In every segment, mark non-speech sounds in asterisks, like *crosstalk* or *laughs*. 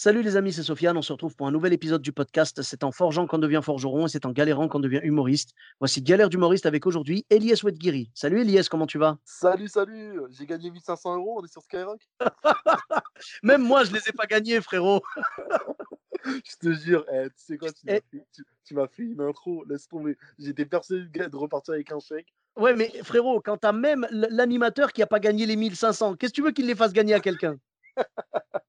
Salut les amis, c'est Sofiane. On se retrouve pour un nouvel épisode du podcast. C'est en forgeant qu'on devient forgeron et c'est en galérant qu'on devient humoriste. Voici Galère d'humoriste avec aujourd'hui Elias Wedgiri. Salut Elias, comment tu vas? Salut, salut, j'ai gagné 1500 euros, on est sur Skyrock? *laughs* Même moi, je les ai pas gagnés, frérot. *laughs* Je te jure, eh, tu sais quoi, tu m'as Eh. fait, fait une intro, laisse tomber. J'étais persuadé de repartir avec un chèque. Ouais, mais frérot, quand t'as même l'animateur qui a pas gagné les 1500, qu'est-ce que tu veux qu'il les fasse gagner à quelqu'un? *laughs*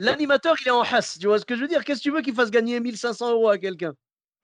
L'animateur, il est en hasse, tu vois ce que je veux dire? Qu'est-ce que tu veux qu'il fasse gagner 1500 euros à quelqu'un?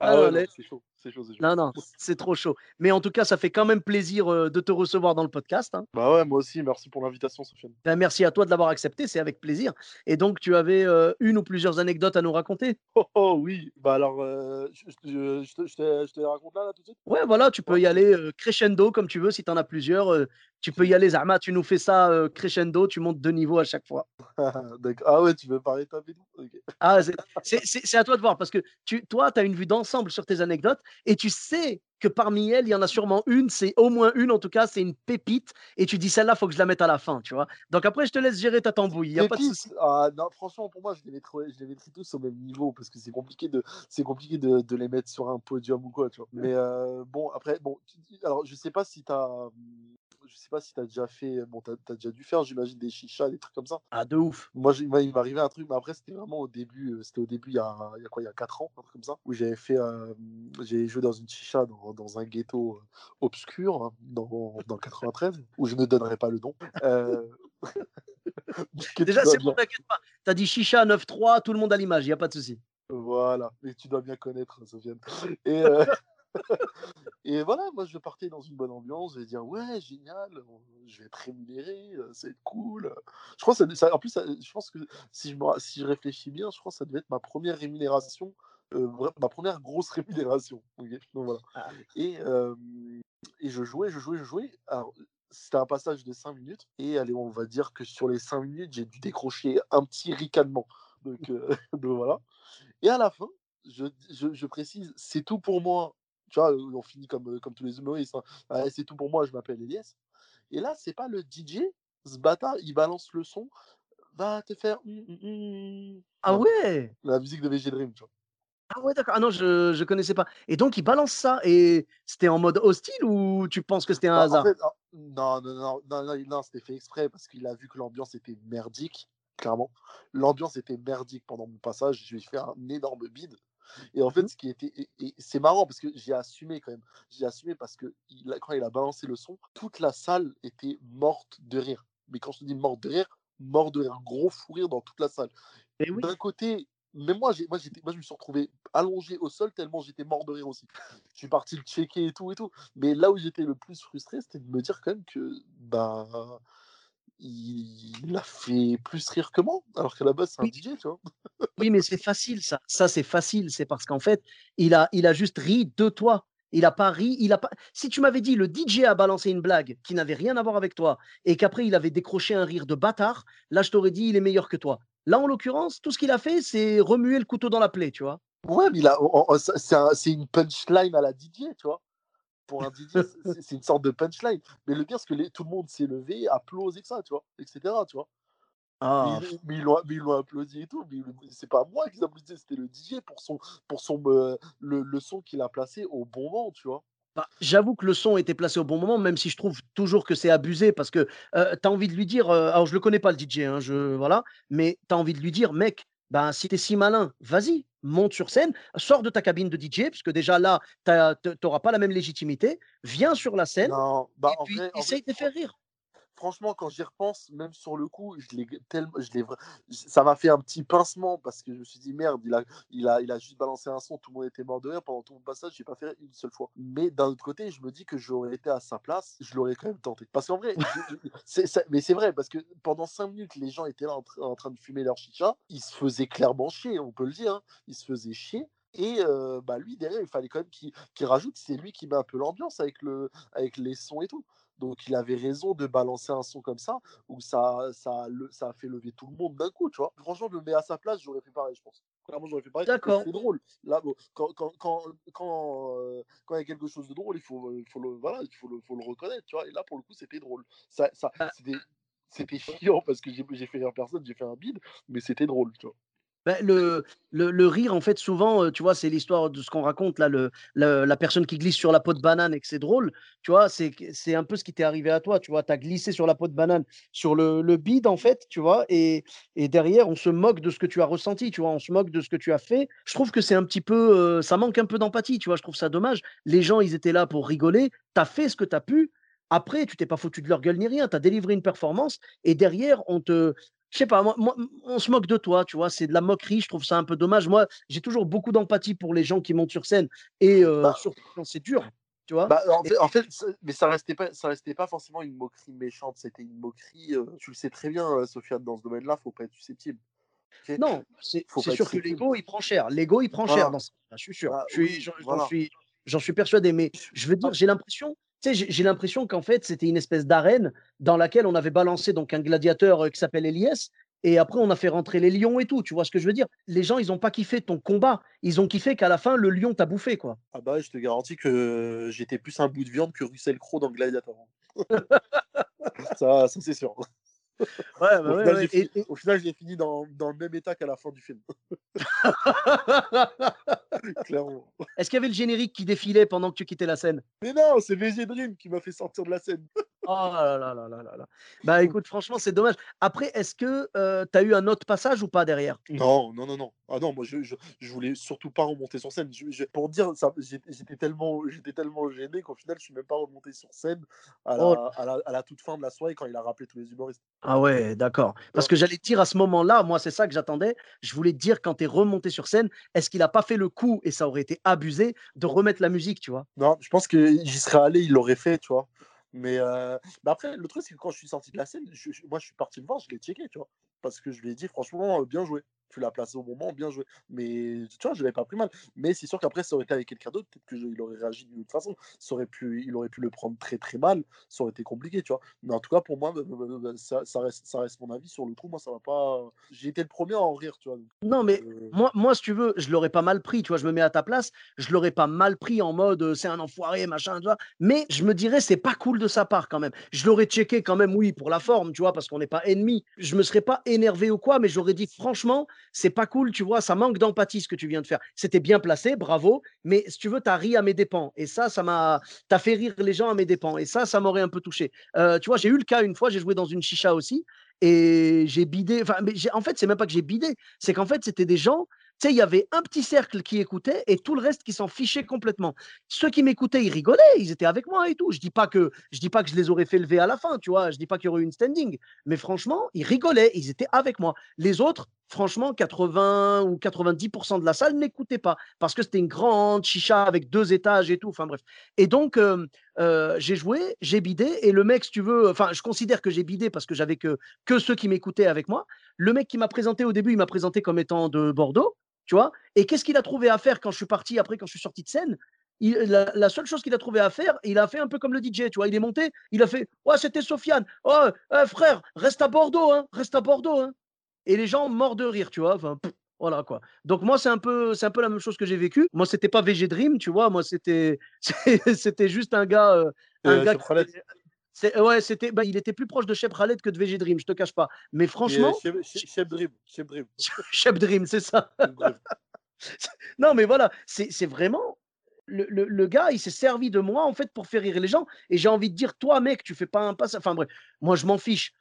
Ah ouais, les- c'est chaud, c'est chaud, c'est chaud. Non, non, c'est trop chaud. Mais en tout cas, ça fait quand même plaisir euh, de te recevoir dans le podcast. hein. Bah ouais, moi aussi, merci pour l'invitation, Sofiane. Ben, merci à toi de l'avoir accepté, c'est avec plaisir. Et donc, tu avais euh, une ou plusieurs anecdotes à nous raconter? Oh, oh, oui, bah alors, euh, je, je- je te, je les raconte là, là, tout de suite? Ouais, voilà, tu peux y aller crescendo comme tu veux, si tu en as plusieurs. Tu peux y aller, Zahma, tu nous fais ça euh, crescendo, tu montes deux niveaux à chaque fois. *laughs* Ah ouais, tu veux parler de ta Ok. Ah, c'est- à toi de voir, parce que tu, toi, tu as une vue d'ensemble sur tes anecdotes, et tu sais que parmi elles, il y en a sûrement une, c'est au moins une en tout cas, c'est une pépite, et tu dis celle-là, faut que je la mette à la fin, tu vois. Donc après, je te laisse gérer ta tambouille, il a pas de Pépite, souci. ah, non, franchement, pour moi, je les mettrais, je les mettrais tous au même niveau parce que c'est compliqué de, compliqué de, de les mettre sur un podium ou quoi, tu vois. Mais euh, bon, après, bon, tu- alors je sais pas si t'as, hum, je sais pas si t'as déjà fait, bon, t'as, as déjà dû faire, j'imagine des chichas, des trucs comme ça. Ah, de ouf. Moi, il m'est arrivé un truc, mais après, c'était vraiment au début, euh, c'était au début, il y a, il y a quoi, il y a 4 ans, un truc comme ça, où j'avais fait, euh, j'ai joué dans une chicha dans, dans un ghetto euh, obscur, hein, dans, dans 93, où je ne donnerai pas le nom. Euh, *laughs* tu Déjà, c'est bon, t'inquiète pas. Tu as dit chicha 9-3, tout le monde a l'image, il n'y a pas de souci. Voilà, et tu dois bien connaître, Sofiane. Et, euh, *laughs* et voilà, moi je partais dans une bonne ambiance, je vais dire ouais, génial, je vais être rémunéré, euh, c'est cool. Je crois que ça, ça- en plus, ça- je pense que si je, si je réfléchis bien, je crois que ça devait être ma première rémunération, euh, ma première grosse *laughs* rémunération. ok Donc voilà. Ah. Et, euh, et je jouais, je jouais, je jouais. Alors, c'était un passage de 5 minutes, et allez, on va dire que sur les 5 minutes, j'ai dû décrocher un petit ricanement. Donc, euh, *laughs* donc voilà. Et à la fin, je, je, je précise, c'est tout pour moi. Tu vois, on finit comme, comme tous les humoristes. hein. Ah, c'est tout pour moi, je m'appelle Elias. Et là, c'est pas le DJ, ce bâtard, il balance le son, va te faire. hum, hum, hum. Ah ouais? La musique de VG Dream, tu vois. Ah ouais, d'accord. Ah non, je ne connaissais pas. Et donc, il balance ça. Et c'était en mode hostile ou tu penses que c'était un Bah, hasard? ah, non, non, non, non, non, non, c'était fait exprès parce qu'il a vu que l'ambiance était merdique, clairement. L'ambiance était merdique pendant mon passage. Je lui ai fait un énorme bide. Et en fait, ce qui était, et, et c'est marrant parce que j'ai assumé quand même. J'ai assumé parce que il a- quand il a balancé le son, toute la salle était morte de rire. Mais quand je te dis morte de rire, mort de rire, gros fou rire dans toute la salle. Et oui. D'un côté, même moi, j'ai, moi, j'étais, moi, je me suis retrouvé allongé au sol tellement j'étais mort de rire aussi. Je suis parti le checker et tout et tout. Mais là où j'étais le plus frustré, c'était de me dire quand même que bah il a fait plus rire que moi, alors qu'à la base c'est un Oui. DJ, tu vois. Oui, mais c'est facile, ça. Ça, c'est facile. C'est parce qu'en fait, il a, il a juste ri de toi. Il a pas ri. Il a pas... Si tu m'avais dit le DJ a balancé une blague qui n'avait rien à voir avec toi et qu'après il avait décroché un rire de bâtard, là, je t'aurais dit il est meilleur que toi. Là, en l'occurrence, tout ce qu'il a fait, c'est remuer le couteau dans la plaie, tu vois. Ouais, mais un- c'est une punchline à la DJ, tu vois. Pour un DJ, c'est, une sorte de punchline. Mais le pire, c'est que les- tout le monde s'est levé, applaudi que ça, tu vois, etc. Tu vois. Ah, Mais, ils- mais ils l'ont, applaudi et tout. Mais c'est pas moi qui applaudissais, c'était le DJ pour son, pour son, euh, le, le son qu'il a placé au bon moment, tu vois. Bah, j'avoue que le son était placé au bon moment, même si je trouve toujours que c'est abusé parce que tu as envie de lui dire, euh, alors je le connais pas le DJ, hein, je, voilà, mais tu as envie de lui dire, mec, ben, si tu es si malin, vas-y, monte sur scène, sors de ta cabine de DJ, puisque déjà là, tu n'auras pas la même légitimité, viens sur la scène Non, bah et puis vrai, essaye de faire rire. Franchement, quand j'y repense, même sur le coup, je l'ai tellement, je l'ai, ça m'a fait un petit pincement parce que je me suis dit merde, il a, il a, il a juste balancé un son, tout le monde était mort de rire pendant tout mon passage, j'ai pas fait une seule fois. Mais d'un autre côté, je me dis que j'aurais été à sa place, je l'aurais quand même tenté. Parce qu'en vrai, c'est, mais c'est vrai parce que pendant cinq minutes, les gens étaient là en, train de fumer leur chicha, ils se faisaient clairement chier, on peut le dire, hein. ils se faisaient chier. Et bah, lui, derrière, il fallait quand même qu'il, qu'il rajoute, c'est lui qui met un peu l'ambiance avec, le, avec les sons et tout. Donc il avait raison de balancer un son comme ça, où ça, ça, le, ça a fait lever tout le monde d'un coup, tu vois. Franchement, je me mets à sa place, j'aurais fait pareil, je pense. Clairement, j'aurais fait pareil. D'accord. C'est drôle. Là, quand, quand, quand, quand, euh, quand, il y a quelque chose de drôle, il faut, il faut, le, voilà, il faut, le, faut le reconnaître, tu vois. Et là, pour le coup, c'était drôle. Ça, ça, ah. c'était, c'était chiant parce que j'ai fait rire personne, j'ai fait un bide, mais c'était drôle, tu vois. Bah, le, le, le, rire, en fait, souvent, tu vois, c'est l'histoire de ce qu'on raconte là, le, la personne qui glisse sur la peau de banane et que c'est drôle, tu vois, c'est, un peu ce qui t'est arrivé à toi, tu vois, tu as glissé sur la peau de banane, sur le, bide, en fait, tu vois, et, et, derrière, on se moque de ce que tu as ressenti, tu vois, on se moque de ce que tu as fait. Je trouve que c'est un petit peu, ça manque un peu d'empathie, tu vois, je trouve ça dommage. Les gens, ils étaient là pour rigoler, tu as fait ce que tu as pu, après, tu t'es pas foutu de leur gueule ni rien. Tu as délivré une performance et derrière, on te, je sais pas, moi, on se moque de toi, tu vois, c'est de la moquerie, je trouve ça un peu dommage. Moi, j'ai toujours beaucoup d'empathie pour les gens qui montent sur scène et euh, bah surtout quand c'est dur, tu vois. Bah, en, fait, mais ça restait pas, ça restait pas forcément une moquerie méchante, c'était une moquerie. Euh, tu le sais très bien, euh, Sofiane, dans ce domaine-là, faut pas être susceptible. Non, c'est sûr que l'ego il prend cher. L'ego il prend cher dans ça, je suis sûr. Bah je j'en suis, suis persuadé. Mais je veux dire, j'ai l'impression j'ai l'impression qu'en fait, c'était une espèce d'arène dans laquelle on avait balancé donc un gladiateur euh, qui s'appelle Elias, et après, on a fait rentrer les lions et tout. Tu vois ce que je veux dire? Les gens, ils n'ont pas kiffé ton combat. Ils ont kiffé qu'à la fin, le lion t'a bouffé, quoi. Ah bah, je te garantis que j'étais plus un bout de viande que Russell Crowe dans Gladiator. *laughs* ça, ça c'est sûr. *laughs* Ouais, bah au, final, ouais, fini, au, final, j'ai fini dans, dans, le même état qu'à la fin du film. *laughs* Clairement. Est-ce qu'il y avait le générique qui défilait pendant que tu quittais la scène? Mais non, c'est VG Dream qui m'a fait sortir de la scène. Oh là là là là là là. Bah écoute, franchement, c'est dommage. Après, est-ce que euh, tu as eu un autre passage ou pas derrière? Non, non, non, non. Ah non, moi, je, je, je voulais surtout pas remonter sur scène. Je, pour dire, j'étais tellement, tellement gêné qu'au final, je suis même pas remonté sur scène à la, oh. à, la, à la, toute fin de la soirée quand il a rappelé tous les humoristes. Ah ouais, d'accord. Parce que j'allais dire à ce moment-là, moi, c'est ça que j'attendais. Je voulais dire, quand tu es remonté sur scène, est-ce qu'il a pas fait le coup, et ça aurait été abusé, de remettre la musique, tu vois? Non, je pense que j'y serais allé, il l'aurait fait, tu vois? Mais euh, après, le truc, c'est que quand je suis sorti de la scène, moi, je suis parti le voir, je l'ai checké, tu vois. Parce que je lui ai dit, franchement, bien joué tu l'as placé au moment, bien joué. Mais tu vois, je l'avais pas pris mal. Mais c'est sûr qu'après, ça aurait été avec quelqu'un d'autre, peut-être qu'il aurait réagi d'une autre façon. Ça aurait pu, il aurait pu le prendre très très mal. Ça aurait été compliqué, tu vois. Mais en tout cas, pour moi, ça, ça, reste, ça reste mon avis sur le coup. Moi, ça va pas. J'ai été le premier à en rire, tu vois. Non, mais euh, moi, moi, si tu veux, je l'aurais pas mal pris. Tu vois, je me mets à ta place. Je l'aurais pas mal pris en mode c'est un enfoiré, machin, tu vois. Mais je me dirais, c'est pas cool de sa part quand même. Je l'aurais checké quand même, oui, pour la forme, tu vois, parce qu'on n'est pas ennemis. Je me serais pas énervé ou quoi, mais j'aurais dit franchement, c'est pas cool, tu vois, ça manque d'empathie ce que tu viens de faire. C'était bien placé, bravo, mais si tu veux, tu ri à mes dépens. Et ça, ça m'a. Tu as fait rire les gens à mes dépens. Et ça, ça m'aurait un peu touché. Euh, tu vois, j'ai eu le cas une fois, j'ai joué dans une chicha aussi, et j'ai bidé. Enfin, mais en fait, c'est même pas que j'ai bidé, c'est qu'en fait, c'était des gens il y avait un petit cercle qui écoutait et tout le reste qui s'en fichait complètement. Ceux qui m'écoutaient, ils rigolaient, ils étaient avec moi et tout. Je dis pas que je dis pas que je les aurais fait lever à la fin, tu vois. Je dis pas qu'il y aurait eu une standing, mais franchement, ils rigolaient, ils étaient avec moi. Les autres, franchement, 80 ou 90% de la salle n'écoutaient pas parce que c'était une grande chicha avec deux étages et tout. Enfin bref. Et donc, euh, euh, j'ai joué, j'ai bidé et le mec, si tu veux, enfin, je considère que j'ai bidé parce que j'avais que, que ceux qui m'écoutaient avec moi. Le mec qui m'a présenté au début, il m'a présenté comme étant de Bordeaux tu vois? Et qu'est-ce qu'il a trouvé à faire quand je suis parti, après, quand je suis sorti de scène? La, seule chose qu'il a trouvé à faire, il a fait un peu comme le DJ, tu vois? Il est monté, il a fait Ouais, c'était Sofiane. Oh, eh, frère, reste à Bordeaux, hein, reste à Bordeaux. Hein. Et les gens morts de rire, tu vois? Enfin, voilà quoi. Donc moi c'est un peu c'est un peu la même chose que j'ai vécu. Moi c'était pas VG Dream, tu vois? Moi c'était *laughs* c'était juste un gars euh, un euh, gars ouais, c'était, bah, il était plus proche de Shep Khaled que de VG Dream, je te cache pas. Mais franchement. Shep Dream. Shep Dream. Shep Dream, c'est ça. *laughs* *laughs* non, mais voilà, c'est vraiment. Le, le, le, gars, il s'est servi de moi en fait pour faire rire les gens. Et j'ai envie de dire, toi, mec, tu fais pas un pas. Enfin bref, moi, je m'en fiche.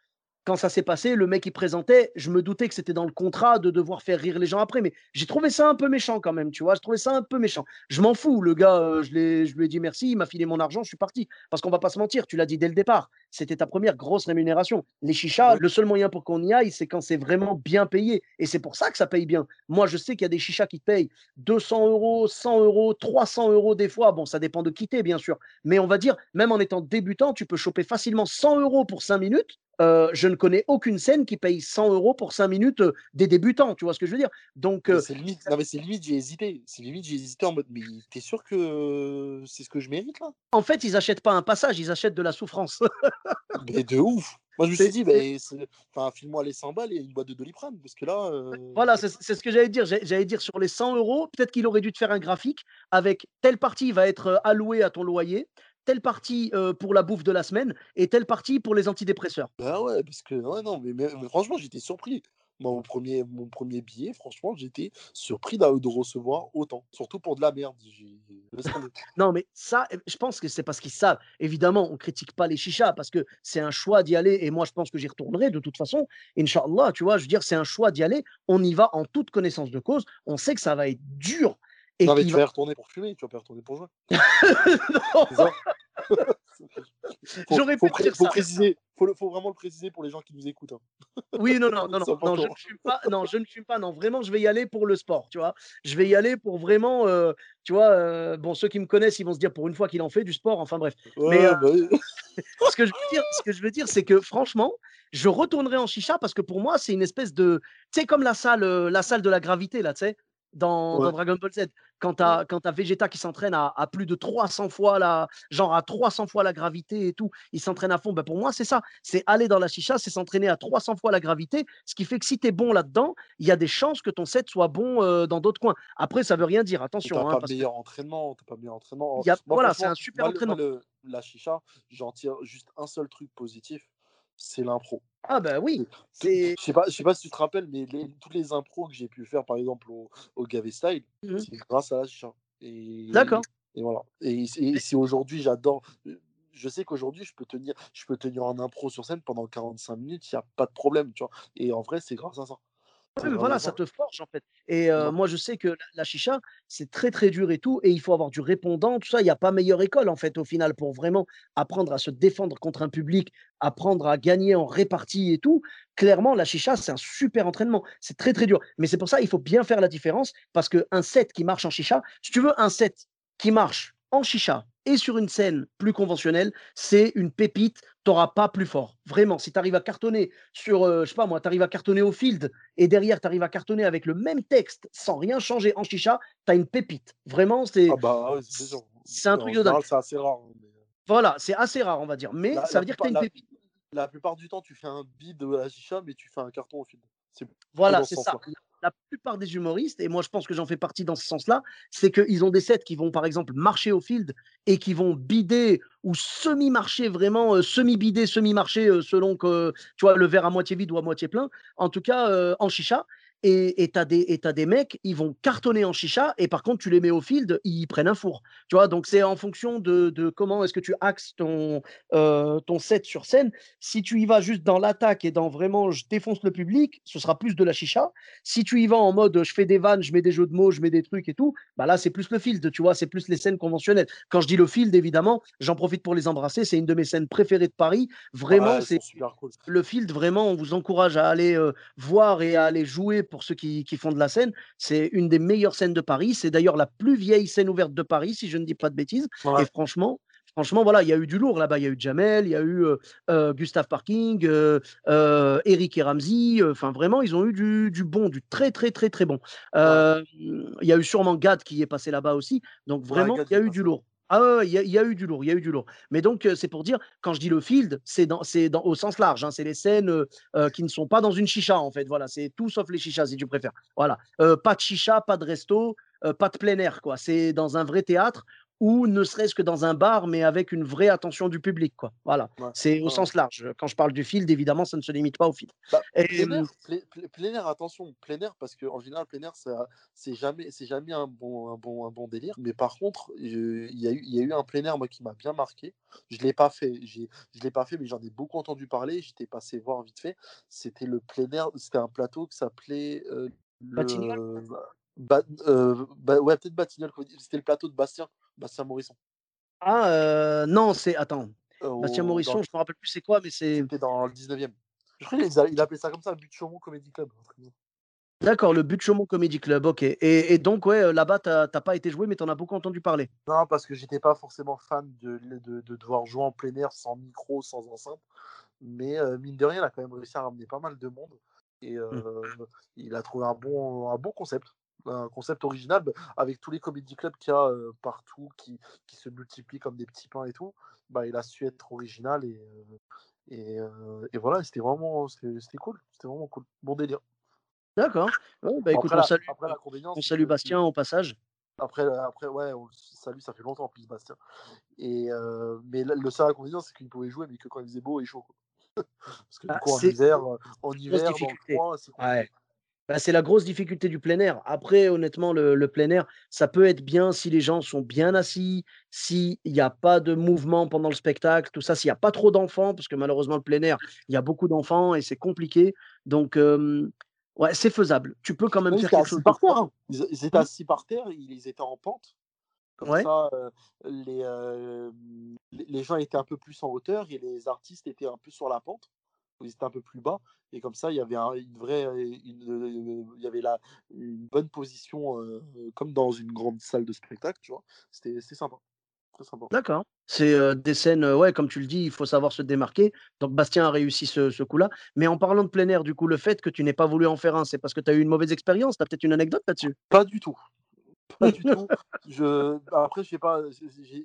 Quand ça s'est passé, le mec qui présentait, je me doutais que c'était dans le contrat de devoir faire rire les gens après, mais j'ai trouvé ça un peu méchant quand même, tu vois. Je trouvais ça un peu méchant. Je m'en fous, le gars, euh, je, je lui ai dit merci, il m'a filé mon argent, je suis parti. Parce qu'on va pas se mentir, tu l'as dit dès le départ, c'était ta première grosse rémunération. Les chichas, le seul moyen pour qu'on y aille, c'est quand c'est vraiment bien payé. Et c'est pour ça que ça paye bien. Moi, je sais qu'il y a des chichas qui payent 200 euros, 100 euros, 300 euros des fois. Bon, ça dépend de quitter, bien sûr. Mais on va dire, même en étant débutant, tu peux choper facilement 100 euros pour 5 minutes euh, je ne connais aucune scène qui paye 100 euros pour 5 minutes euh, des débutants, tu vois ce que je veux dire? Donc, euh, c'est limite, c'est limite, j'ai hésité. C'est limite, j'ai hésité en mode, mais t'es sûr que c'est ce que je mérite là? En fait, ils achètent pas un passage, ils achètent de la souffrance. *laughs* mais de ouf moi, je me suis dit, ben, enfin, file-moi les 100 balles et une boîte de doliprane, parce que là. Voilà, c'est ce que j'allais dire. J'allais dire sur les 100 euros, peut-être qu'il aurait dû te faire un graphique avec telle partie va être allouée à ton loyer, telle partie pour la bouffe de la semaine et telle partie pour les antidépresseurs. Bah ouais, parce que ouais, non, mais, franchement, j'étais surpris. Mon premier, mon premier billet, franchement, j'étais surpris de recevoir autant, surtout pour de la merde. *laughs* non, mais ça, eh, je pense que c'est parce qu'ils savent. Évidemment, on critique pas les chichas parce que c'est un choix d'y aller et moi, je pense que j'y retournerai de toute façon. Inch'Allah, tu vois, je veux dire, c'est un choix d'y aller. On y va en toute connaissance de cause. On sait que ça va être dur et non, mais tu vas y retourner pour fumer, tu vas pas y retourner pour jouer. *laughs* *laughs* J'aurais pu dire faut ça. Préciser, faut, faut, vraiment le préciser pour les gens qui nous écoutent. Hein. Oui, non, non, non, non, *laughs* non je ne fume pas. Non, je ne fume pas. Non, vraiment, je vais y aller pour le sport, tu vois. Je vais y aller pour vraiment, euh, tu vois. Euh, bon, ceux qui me connaissent, ils vont se dire pour une fois qu'il en fait du sport. Enfin bref. Mais euh, bah ce que je veux dire, ce que je veux dire, c'est que franchement, je retournerai en chicha parce que pour moi, c'est une espèce de, tu sais, comme la salle, la salle de la gravité là, tu sais dans, Dragon Ball Z. Quand tu as, as, Vegeta qui s'entraîne à, plus de 300 fois la, genre à 300 fois la gravité et tout, il s'entraîne à fond. Ben pour moi, c'est ça. C'est aller dans la chicha, c'est s'entraîner à 300 fois la gravité. Ce qui fait que si tu es bon là-dedans, il y a des chances que ton set soit bon euh, dans d'autres coins. Après, ça veut rien dire. Attention. Tu hein, pas meilleur entraînement. pas meilleur entraînement. voilà, c'est un super entraînement. la chicha, j'en tire juste un seul truc positif c'est l'impro. Ah bah oui. Je sais pas, je sais pas si tu te rappelles, mais les, toutes les impros que j'ai pu faire, par exemple au, au Gavé Style, mmh c'est grâce à la chicha. D'accord. Et voilà. Et, si aujourd'hui j'adore, je sais qu'aujourd'hui je peux tenir, je peux tenir un impro sur scène pendant 45 minutes, il n'y a pas de problème, tu vois. Et en vrai, c'est grâce à ça voilà, ça te forge en fait. Et moi, je sais que la, chicha, c'est très très dur et tout, et il faut avoir du répondant, tout ça. Il n'y a pas meilleure école en fait au final pour vraiment apprendre à se défendre contre un public, apprendre à gagner en répartie et tout. Clairement, la chicha, c'est un super entraînement. C'est très très dur. Mais c'est pour ça il faut bien faire la différence parce qu'un set qui marche en chicha, si tu veux un set qui marche en chicha et sur une scène plus conventionnelle, c'est une pépite, tu n'auras pas plus fort. Vraiment, si tu arrives à cartonner sur, euh, je sais pas moi, tu arrives à cartonner au field et derrière tu arrives à cartonner avec le même texte sans rien changer en chicha, tu as une pépite. Vraiment, c'est ah bah, c'est un truc de dingue. C'est assez rare. Hein, euh voilà, c'est assez rare, on va dire. Mais ça veut dire que tu as une pépite. La, plupart du temps, tu fais un bid de la chicha, mais tu fais un carton au field. Voilà, c'est ça la plupart des humoristes, et moi je pense que j'en fais partie dans ce sens-là, c'est qu'ils ont des sets qui vont par exemple marcher au field et qui vont bider ou semi-marcher vraiment, euh, semi-bider, semi-marcher euh, selon que tu vois le verre à moitié vide ou à moitié plein, en tout cas euh, en chicha. Et tu as, des mecs, ils vont cartonner en chicha, et par contre, tu les mets au field, ils prennent un four. Tu vois, donc c'est en fonction de, comment est-ce que tu axes ton, euh, ton set sur scène. Si tu y vas juste dans l'attaque et dans vraiment je défonce le public, ce sera plus de la chicha. Si tu y vas en mode je fais des vannes, je mets des jeux de mots, je mets des trucs et tout, bah là, c'est plus le field, tu vois, c'est plus les scènes conventionnelles. Quand je dis le field, évidemment, j'en profite pour les embrasser. C'est une de mes scènes préférées de Paris. Vraiment, c'est le field, vraiment, on vous encourage à aller euh, voir et à aller jouer pour ceux qui, font de la scène. C'est une des meilleures scènes de Paris. C'est d'ailleurs la plus vieille scène ouverte de Paris, si je ne dis pas de bêtises. Et franchement, franchement, voilà, il y a eu du lourd là-bas. Il y a eu Jamel, il y a eu Gustave Parking, Eric et Ramsey. Enfin, vraiment, ils ont eu du, bon, du très, très, très, très bon. Il y a eu sûrement Gad qui est passé là-bas aussi. Donc, vraiment, il y a eu du lourd. Ah il y, a eu du lourd, il y a eu du lourd. Mais donc, c'est pour dire, quand je dis le field, c'est dans, dans, au sens large. Hein, c'est les scènes qui ne sont pas dans une chicha, en fait. Voilà, c'est tout sauf les chichas, si tu préfères. Voilà. pas de chicha, pas de resto, pas de plein air, quoi. C'est dans un vrai théâtre ou ne serait-ce que dans un bar, mais avec une vraie attention du public. Quoi. Voilà, Ouais, c'est au ouais. sens large. Quand je parle du field, évidemment, ça ne se limite pas au field. Bah, Et, plein air, pla- plein air, attention, plein air, parce qu'en général, plein air, c'est jamais, c'est jamais un bon, un, bon, un bon délire. Mais par contre, il y, a eu- il y a eu un plein air, moi, qui m'a bien marqué. Je ne l'ai pas fait, je l'ai pas fait, mais j'en ai beaucoup entendu parler. J'étais passé voir vite fait. C'était le plein air, c'était un plateau qui s'appelait euh, le. Euh, bah, ouais, peut-être Batignolles, c'était le plateau de Bastien, Bastien Morisson. Ah, euh, non, c'est. Attends, euh, Bastien Morisson, le- je me rappelle plus c'est quoi, mais c'est. C'était dans le 19e. Je crois qu'il a- il appelait ça comme ça, But de Chaumont Comedy Club. D'accord, le but de Chaumont Comedy Club, ok. Et, et donc, ouais, là-bas, t'as pas été joué, mais t'en as beaucoup entendu parler. Non, parce que j'étais pas forcément fan de, de, de devoir jouer en plein air sans micro, sans enceinte. Mais euh, mine de rien, il a quand même réussi à ramener pas mal de monde. Et euh, il a trouvé un bon, un bon concept. Un concept original bah, avec tous les comédie clubs qu'il y a euh, partout qui, qui se multiplient comme des petits pains et tout. Bah, il a su être original et, euh, et, euh, et voilà, c'était vraiment c'était cool. C'était vraiment cool. Bon délire. D'accord. Ouais, bah Bon, écoute, après, on la, salue, après, on salue Bastien au passage. Après, après, ouais, on salue, ça fait longtemps en plus, Bastien. Et, euh, mais le le seul inconvénient, c'est qu'il pouvait jouer, mais que quand il faisait beau et chaud. quoi. *laughs* Parce que du Bah, coup, en hiver, en hiver, dans le c'est. Ouais. Bah, c'est la grosse difficulté du plein air. Après, honnêtement, le, le plein air, ça peut être bien si les gens sont bien assis, s'il n'y a pas de mouvement pendant le spectacle, tout ça, s'il n'y a pas trop d'enfants, parce que malheureusement, le plein air, il y a beaucoup d'enfants et c'est compliqué. Donc, euh, ouais, c'est faisable. Tu peux quand même faire étaient quelque chose assis de par terre. fort. hein. Ils, étaient Mmh. assis par terre, ils étaient en pente. Comme Ouais. ça, euh, les, euh, les gens étaient un peu plus en hauteur et les artistes étaient un peu sur la pente. Ils étaient un peu plus bas. Et comme ça, il y avait un- une vraie, une, il y avait là une bonne position, euh, comme dans une grande salle de spectacle, tu vois. C'était sympa. Très sympa. D'accord. C'est euh, des scènes, euh, ouais, comme tu le dis, il faut savoir se démarquer. Donc, Bastien a réussi ce, ce coup-là. Mais en parlant de plein air, du coup, le fait que tu n'aies pas voulu en faire un, c'est parce que tu as eu une mauvaise expérience? Tu as peut-être une anecdote là-dessus? Pas du tout. Pas du tout. Je... Après, je pas,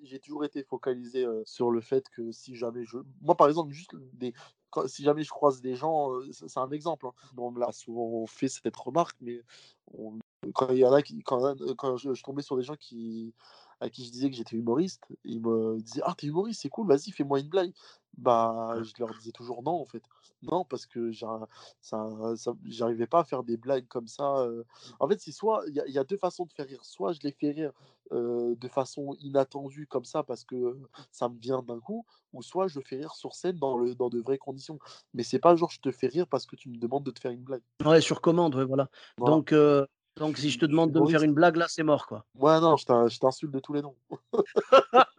j'ai toujours été focalisé euh, sur le fait que si jamais je. Moi, par exemple, juste des... quand- si jamais je croise des gens, euh, c'est un exemple. Hein. On me l'a fait cette remarque, mais quand il y en a qui. Quand, quand je, je tombais sur des gens qui à qui je disais que j'étais humoriste, ils me disaient Ah, t'es humoriste, c'est cool, vas-y, fais-moi une blague. Bah, je leur disais toujours non, en fait. Non, parce que j'arrivais pas à faire des blagues comme ça. en fait, c'est soit il y, a- il y a deux façons de faire rire. Soit je les fais rire euh, de façon inattendue comme ça parce que ça me vient d'un coup, ou soit je fais rire sur scène dans, le, dans de vraies conditions. Mais c'est pas genre je te fais rire parce que tu me demandes de te faire une blague. Ouais, sur commande, ouais, voilà. Voilà. Donc, euh, donc, si je te demande de me faire une blague, là, c'est mort, quoi. Ouais, non, je t'in- je t'insulte de tous les noms. *laughs*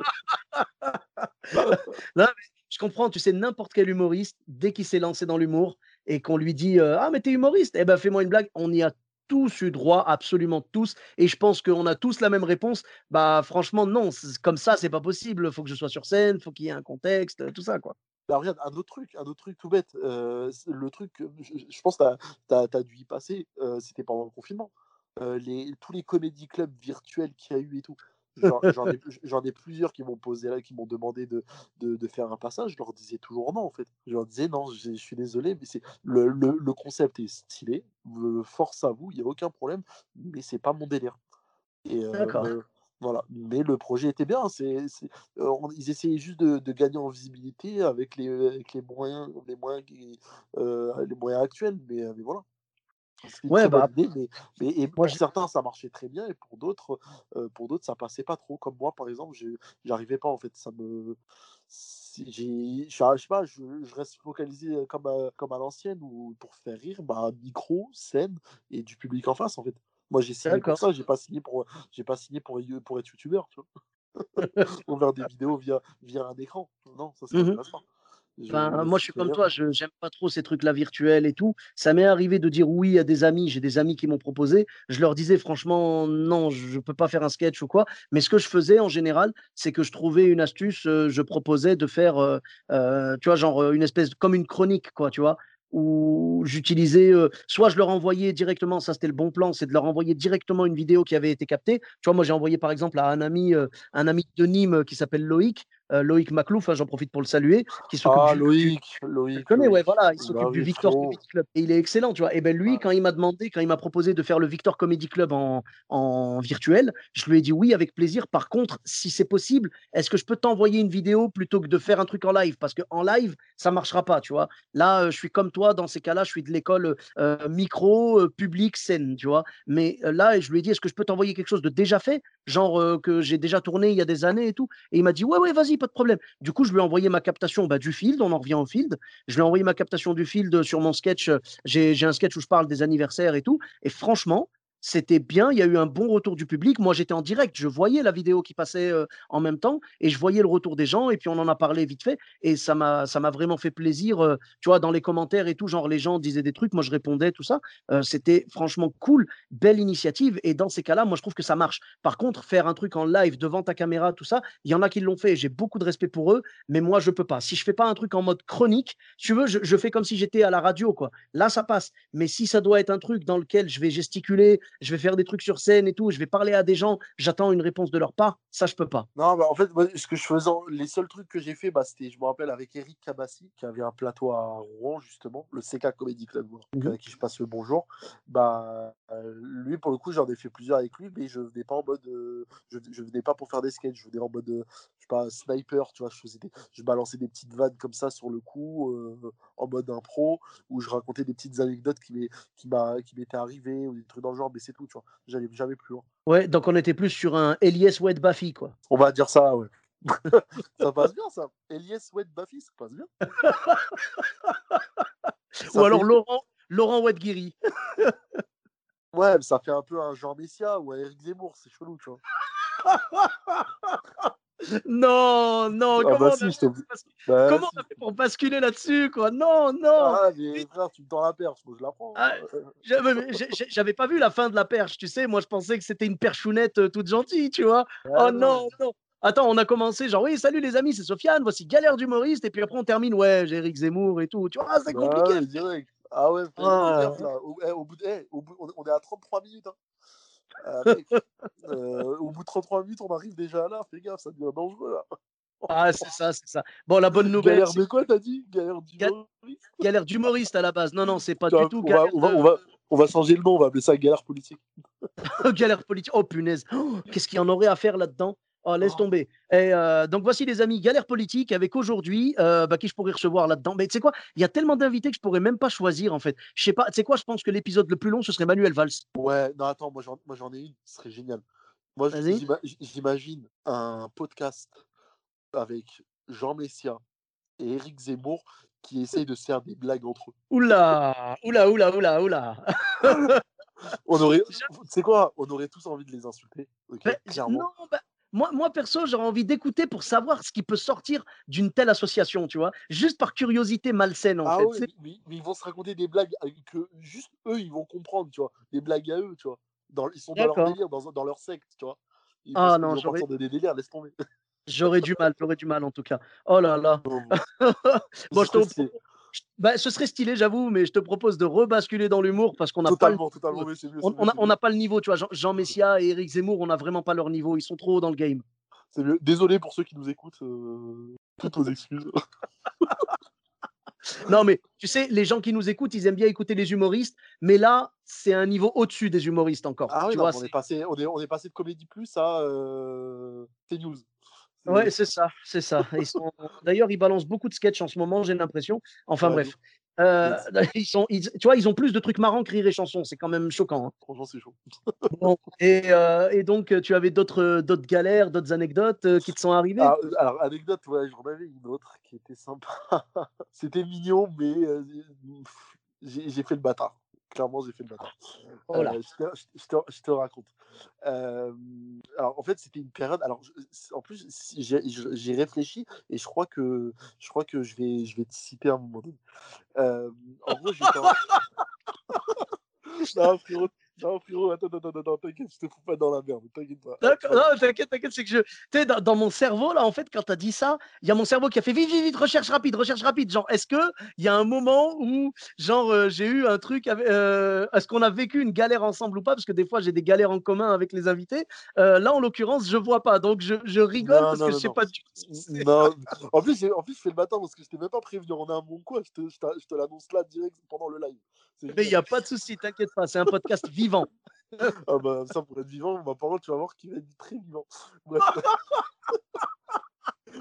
Non, je comprends, tu sais, n'importe quel humoriste, dès qu'il s'est lancé dans l'humour et qu'on lui dit euh, Ah, mais t'es humoriste, eh ben fais-moi une blague, on y a tous eu droit, absolument tous. Et je pense qu'on a tous la même réponse. Bah, franchement, non, comme ça, c'est pas possible. Il faut que je sois sur scène, faut qu'il y ait un contexte, tout ça, quoi. Bah, regarde, un autre truc, un autre truc tout bête. euh, le truc, je pense que tu as, dû y passer, euh, c'était pendant le confinement. Euh, les, tous les comédie clubs virtuels qu'il y a eu et tout. *laughs* J'en ai, plusieurs qui m'ont posé là, qui m'ont demandé de, de, de faire un passage. Je leur disais toujours non, en fait. Je leur disais non, je, je suis désolé, mais c'est le, le, le concept est stylé. Force à vous, il n'y a aucun problème, mais c'est pas mon délire. D'accord. euh, voilà. Mais le projet était bien. C'est, euh, ils essayaient juste de, de gagner en visibilité avec les, avec les moyens, les moyens, qui- les moyens actuels. Mais, mais voilà. Ouais, bah, idée, mais, mais et moi, pour certains ça marchait très bien et pour d'autres, euh, pour d'autres ça passait pas trop. Comme moi par exemple, je j'arrivais pas en fait. Ça me, je sais pas, je, je reste focalisé comme à, comme à l'ancienne ou pour faire rire, bah micro, scène et du public en face en fait. Moi j'ai signé pour ça, j'ai pas signé pour, j'ai pas signé pour pour être youtubeur, tu vois, *laughs* ou faire des vidéos via via un écran. Non, ça ça m'intéresse pas. Ben, moi, je suis comme toi, je j'aime pas trop ces trucs-là virtuels et tout. Ça m'est arrivé de dire oui à des amis, j'ai des amis qui m'ont proposé. Je leur disais franchement, non, je ne peux pas faire un sketch ou quoi. Mais ce que je faisais en général, c'est que je trouvais une astuce, euh, je proposais de faire, euh, euh, tu vois, genre une espèce, comme une chronique, quoi, tu vois, où j'utilisais, euh, soit je leur envoyais directement, ça c'était le bon plan, c'est de leur envoyer directement une vidéo qui avait été captée. Tu vois, moi j'ai envoyé par exemple à un ami, euh, un ami de Nîmes qui s'appelle Loïc. Euh, Loïc Maclouf, hein, j'en profite pour le saluer, qui s'occupe ah, Loïc, Loïc. Connais, ouais, voilà, il s'occupe du Victor Comedy Club. Et il est excellent, tu vois. Et ben lui, quand il m'a demandé, quand il m'a proposé de faire le Victor Comedy Club en, en virtuel, je lui ai dit oui, avec plaisir. Par contre, si c'est possible, est-ce que je peux t'envoyer une vidéo plutôt que de faire un truc en live? Parce qu'en live, ça marchera pas, tu vois. Là, euh, je suis comme toi, dans ces cas-là, je suis de l'école euh, micro, public, scène, tu vois. Mais là, je lui ai dit, est-ce que je peux t'envoyer quelque chose de déjà fait, genre que j'ai déjà tourné il y a des années et tout Et il m'a dit, ouais, ouais, vas-y, pas de problème. Du coup, je lui ai envoyé ma captation bah, du field, on en revient au field. Je lui ai envoyé ma captation du field sur mon sketch. J'ai un sketch où je parle des anniversaires et tout. Et franchement, c'était bien, il y a eu un bon retour du public. Moi, j'étais en direct, je voyais la vidéo qui passait en même temps et je voyais le retour des gens et puis on en a parlé vite fait et ça m'a vraiment fait plaisir. tu vois, dans les commentaires et tout, genre les gens disaient des trucs, moi je répondais tout ça. c'était franchement cool, belle initiative et dans ces cas-là, moi je trouve que ça marche. Par contre, faire un truc en live devant ta caméra, tout ça, il y en a qui l'ont fait. J'ai beaucoup de respect pour eux, mais moi je peux pas. Si je fais pas un truc en mode chronique, tu veux, je, je fais comme si j'étais à la radio quoi. Là ça passe. Mais si ça doit être un truc dans lequel je vais gesticuler je vais faire des trucs sur scène et tout, je vais parler à des gens, j'attends une réponse de leur part, ça je peux pas. Non, bah, en fait, ce que je faisais, les seuls trucs que j'ai fait, bah, c'était, je me rappelle, avec Eric Cabassi, qui avait un plateau à Rouen, justement, le CK Comedy Club, mmh avec qui je passe le bonjour. Bah, euh, lui, pour le coup, j'en ai fait plusieurs avec lui, mais je venais pas en mode, euh, je, je, venais pas pour faire des sketchs, je venais en mode, euh, je sais pas, sniper, tu vois, je faisais je balançais des petites vannes comme ça sur le coup, en mode impro, où je racontais des petites anecdotes qui m'étaient arrivées, ou des trucs dans le genre, mais c'est tout, tu vois j'allais jamais plus loin. Ouais, donc on était plus sur un Elias Wet Buffy, quoi. On va dire ça, ouais. *laughs* ça passe bien, ça. Elias Wet Buffy, ça passe bien. *laughs* Ou alors Laurent, Laurent Wet Guiri. *laughs* ouais, ça fait un peu un Jean Messia ou un Eric Zemmour, c'est chelou, tu vois. Non, non, ah, comment, bah on, a bah comment on, a fait pour basculer là-dessus, quoi? Non, non Ah, mais frère, tu me tends la perche, moi je la prends. Ah, *laughs* J'avais pas vu la fin de la perche, tu sais, moi je pensais que c'était une perchounette euh, toute gentille, tu vois. oh non, non Attends, on a commencé genre, oui, salut les amis, c'est Sofiane, voici Galère d'humoriste, et puis après on termine, ouais, j'ai Eric Zemmour et tout. Tu vois, c'est compliqué. direct. Ah ouais, ah. Au, eh, au, bout de, eh, au bout, on est à 33 minutes. Hein. Euh, au bout de 33 minutes, on arrive déjà là. Fais gaffe, ça devient dangereux là. Ah, c'est ça, c'est ça. Bon, la bonne *laughs* nouvelle. Galère de quoi, t'as dit? Galère d'humoriste? Galère d'humoriste à la base. Non, non, c'est pas du tout. On va, on, va, on, va, on va, changer le nom, on va appeler ça galère politique. *laughs* galère politique. Oh punaise. Oh, qu'est-ce qu'il y en aurait à faire là-dedans? Oh, laisse oh. tomber. Et euh, donc voici les amis, galère politique avec aujourd'hui, euh, bah, qui je pourrais recevoir là-dedans. Mais tu sais quoi, il y a tellement d'invités que je pourrais même pas choisir en fait. Je sais pas, tu sais quoi, je pense que l'épisode le plus long ce serait Manuel Valls. Ouais, non attends, moi j'en ai une, ce serait génial. Moi j'imagine un podcast avec Jean Messia et Eric Zemmour qui essayent de se faire des blagues entre eux. Oula, oula, oula, oula, oula. on aurait, *laughs* c'est quoi? On aurait tous envie de les insulter. Okay, non, bah, moi, moi, perso, j'aurais envie d'écouter pour savoir ce qui peut sortir d'une telle association, tu vois, juste par curiosité malsaine, en ah fait. Oui, mais, ils vont se raconter des blagues que juste eux, ils vont comprendre, tu vois, des blagues à eux, tu vois. Dans, ils sont dans leur délire, dans, dans, leur secte, tu vois. Ils ah non, j'aurais. des délires, laisse tomber. J'aurais du mal, j'aurais du mal en tout cas. Oh là là. bon, *laughs* je te bah, ce serait stylé, j'avoue, mais je te propose de rebasculer dans l'humour parce qu'on n'a pas, le... on n'a pas le niveau. Tu vois, Jean, Messia et Eric Zemmour, on n'a vraiment pas leur niveau. Ils sont trop dans le game. C'est Désolé pour ceux qui nous écoutent. Euh... Toutes nos excuses. *laughs* non, mais tu sais, les gens qui nous écoutent, ils aiment bien écouter les humoristes, mais là, c'est un niveau au-dessus des humoristes encore. Ah tu vois, on, est... passé, on, est, on est passé de Comédie Plus à euh... news Ouais, c'est ça, c'est ça. D'ailleurs, ils balancent beaucoup de sketchs en ce moment, j'ai l'impression. Enfin bref. Euh, *laughs* ils sont, tu vois, ils ont plus de trucs marrants que rire et chansons. C'est quand même choquant. Hein. Franchement, c'est chaud. et, euh, et, donc, tu avais d'autres, d'autres galères, d'autres anecdotes euh, qui te sont arrivées? Ah, Alors, anecdote, ouais, j'en avais une autre qui était sympa. *laughs* C'était mignon, mais j'ai fait le bâtard clairement, j'ai fait le bâtard. Oh je, te, raconte. alors, en fait, c'était une période. Alors, en plus, j'ai réfléchi et je crois que je crois que je vais, je vais à un moment donné. en gros, j'étais. *laughs* Non, frérot, attends, attends, attends, t'inquiète, je te fous pas dans la merde, t'inquiète pas. D'accord, non, t'inquiète, t'inquiète, c'est que je. Tu sais, dans, dans mon cerveau, là, en fait, quand t'as dit ça, il y a mon cerveau qui a fait vite, vite, vite, recherche rapide, recherche rapide. Genre, est-ce que il y a un moment où, genre, euh, j'ai eu un truc euh, est-ce qu'on a vécu une galère ensemble ou pas? Parce que des fois, j'ai des galères en commun avec les invités. Euh, là, en l'occurrence, je vois pas. Donc, je, je rigole Non, parce non, que non, je sais non. pas du tout. Non, en plus, en plus, je fais le matin parce que je t'ai même pas prévenu. On a un bon quoi, je te, je te l'annonce là direct pendant le live. Mais il n'y a pas de souci, t'inquiète pas, c'est un podcast vivant. *laughs* Ah bah, ça, pour être vivant, ma parole, tu vas voir qu'il va être très vivant. Bref. *laughs*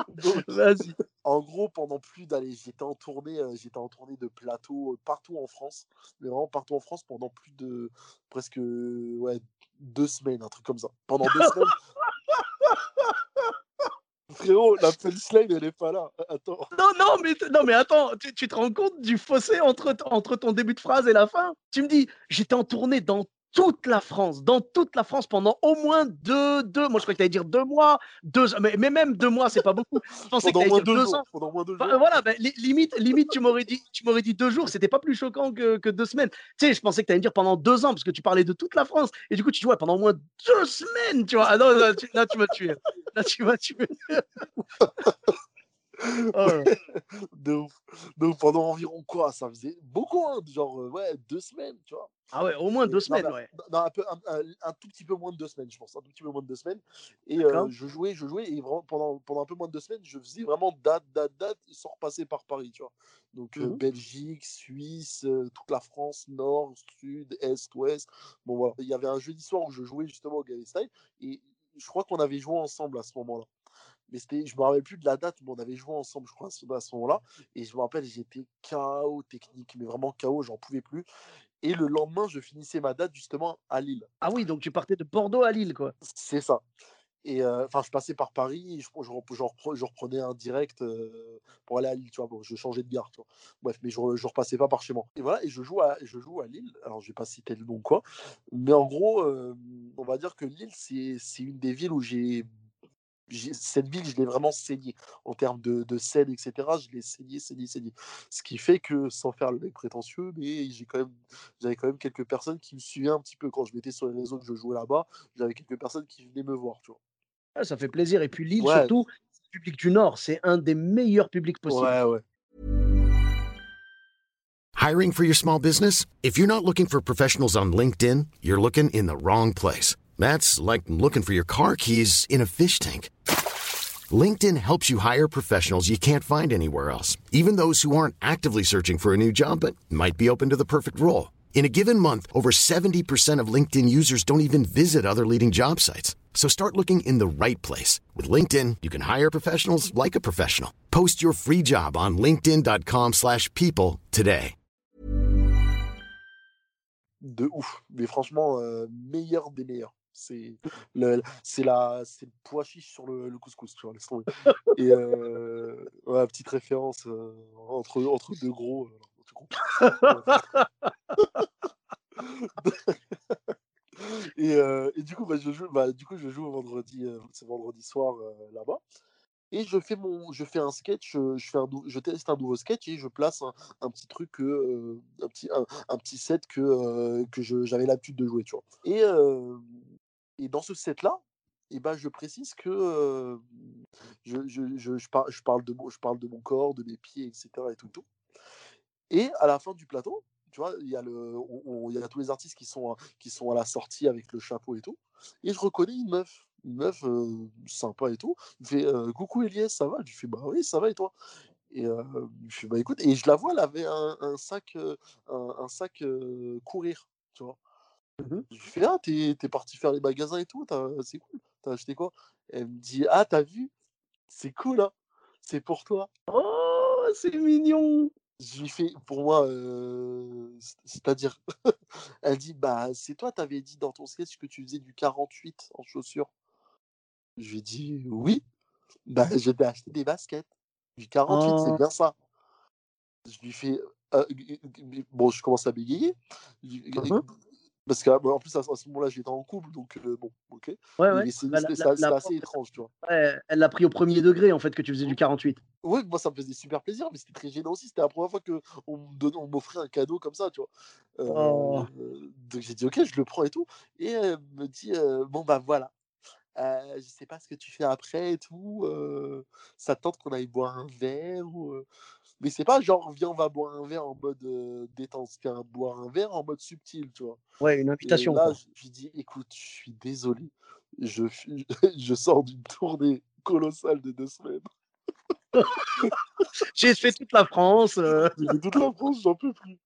Donc, Vas-y. en gros, pendant plus d'aller, j'étais en tournée, euh, j'étais en tournée de plateau euh, partout en France, mais vraiment partout en France pendant plus de presque ouais, deux semaines, un truc comme ça. Pendant deux *laughs* semaines. Frérot, la punchline, elle est pas là. Attends. Non, non, mais, non, mais attends, tu, tu te rends compte du fossé entre, entre ton début de phrase et la fin? Tu me dis, j'étais en tournée dans toute la France, dans toute la France pendant au moins deux, deux moi je croyais que tu allais dire deux mois, deux, mais, mais même deux mois, c'est pas beaucoup. Je *laughs* pensais que Pendant tu moins dire deux ans. Pendant moins deux Enfin, jours. voilà, ben, li- limite, limite, tu m'aurais dit, tu m'aurais dit deux jours, c'était pas plus choquant que, que deux semaines. Tu sais, je pensais que tu allais me dire pendant deux ans, parce que tu parlais de toute la France. Et du coup, tu dis, ouais, pendant au moins deux semaines, tu vois. Ah non, là, tu, là, tu m'as tué. Là, tu là là. *laughs* De ouf. Donc pendant environ quoi Ça faisait beaucoup, hein, genre euh, ouais, deux semaines, tu vois. Ah ouais, au moins deux non, semaines, ouais. non, un, peu, un, un- un tout petit peu moins de deux semaines, je pense. Un tout petit peu moins de deux semaines. Et euh, je jouais, je jouais, et vraiment, pendant, pendant un peu moins de deux semaines, je faisais vraiment date, date, date, sans repasser par Paris, tu vois. Donc euh, Mhm. Belgique, Suisse, euh, toute la France, Nord, Sud, Est, Ouest. Bon voilà. Il y avait un jeudi soir où je jouais justement au Galley Style, et je crois qu'on avait joué ensemble à ce moment-là. Mais c'était, je me rappelle plus de la date, mais on avait joué ensemble, je crois, à ce, à ce moment-là. Et je me rappelle, j'étais KO technique, mais vraiment KO, j'en pouvais plus. Et le lendemain, je finissais ma date justement à Lille. Ah oui, donc tu partais de Bordeaux à Lille, quoi. C'est ça. Enfin, je passais par Paris, je, je, je repre- je reprenais un direct pour aller à Lille, tu vois. Bon, je changeais de gare, tu vois. Bref, mais je, je repassais pas par chez moi. Et voilà, et je joue à, je joue à Lille. Alors, je vais pas citer le nom, quoi. Mais en gros, on va dire que Lille, c'est une des villes où j'ai. Cette ville, je l'ai vraiment saignée en termes de, de scène, etc. Je l'ai saignée, saignée, saignée. Ce qui fait que, sans faire le mec prétentieux, mais j'ai quand j'avais quand même quelques personnes qui me suivaient un petit peu quand je mettais sur les réseaux que je jouais là-bas. J'avais quelques personnes qui venaient me voir, tu vois. Ah, ça fait plaisir. Et puis Lille, Ouais. surtout, c'est le public du Nord, c'est un des meilleurs publics possibles. Ouais, ouais. Hiring for your small business? If you're not looking for professionals on LinkedIn, you're looking in the wrong place. That's like looking for your car keys in a fish tank. LinkedIn helps you hire professionals you can't find anywhere else, even those who aren't actively searching for a new job but might be open to the perfect role. In a given month, over 70% of LinkedIn users don't even visit other leading job sites. So start looking in the right place. With LinkedIn, you can hire professionals like a professional. Post your free job on linkedin.com/people slash people today. de ouf. Mais franchement, euh, meilleur des meilleurs. C'est le, c'est la, c'est le pois chiche sur le, le couscous, tu vois, laisse tomber. Et euh, ouais, petite référence euh, entre, entre deux gros. euh, tu comprends. *laughs* et, euh, et du coup, bah, je joue, bah, du coup, je joue vendredi, euh, c'est vendredi soir euh, là-bas. Et je fais mon, je fais un sketch, euh, je fais un, je teste un nouveau sketch et je place un, un petit truc, que, euh, un petit, un, un petit set que, euh, que j'avais l'habitude de jouer, tu vois. Et, et dans ce set-là, et ben, je précise que euh, je, je, je, je, par- je parle de mon, je parle de mon corps, de mes pieds, etc. Et tout, tout. Et à la fin du plateau, tu vois, il y a le, on- y a tous les artistes qui sont, à- qui sont à la sortie avec le chapeau et tout. Et je reconnais une meuf, une meuf euh, sympa et tout. Il me fait euh, coucou Elias, ça va? Je lui fais bah oui, ça va et toi? Et euh, je fais bah écoute, et je la vois, elle avait un, un sac, un, un sac euh, courir, tu vois. Je lui fais ah, t'es parti faire les magasins et tout, c'est cool. T'as acheté quoi? Elle me dit ah, t'as vu? C'est cool, hein C'est pour toi. Oh, c'est mignon. Je lui fais, pour moi, euh, c'est-à-dire, *laughs* elle dit, bah, c'est toi, t'avais dit dans ton sketch que tu faisais du 48 en chaussures? Je lui ai dit, oui, bah, je t'ai acheté des baskets. Du 48, c'est Oh. bien ça. Je lui fais, euh, bon, je commence à bégayer. Parce qu'en bah, plus, à, ce moment-là, j'étais en couple, donc euh, bon, ok. Ouais, ouais. C'est Bah, la assez étrange, tu vois. ouais, elle l'a pris au premier degré, en fait, que tu faisais du 48. Ouais, moi, ça me faisait super plaisir, mais c'était très gênant aussi. C'était la première fois qu'on m'offrait un cadeau comme ça, tu vois. Oh. Euh, donc j'ai dit, ok, je le prends et tout. Et elle me dit, euh, bon, bah voilà. Je sais pas ce que tu fais après et tout. ça te tente qu'on aille boire un verre ou, Mais c'est pas genre, viens, on va boire un verre en mode euh, détente, c'est un boire un verre en mode subtil, tu vois. Ouais, une Et invitation. là, quoi. j- j'ai dit, écoute, je suis désolé. Je, *laughs* je sors d'une tournée colossale de deux semaines. *laughs* J'ai fait toute la France. euh, J'ai fait toute la France, j'en peux plus.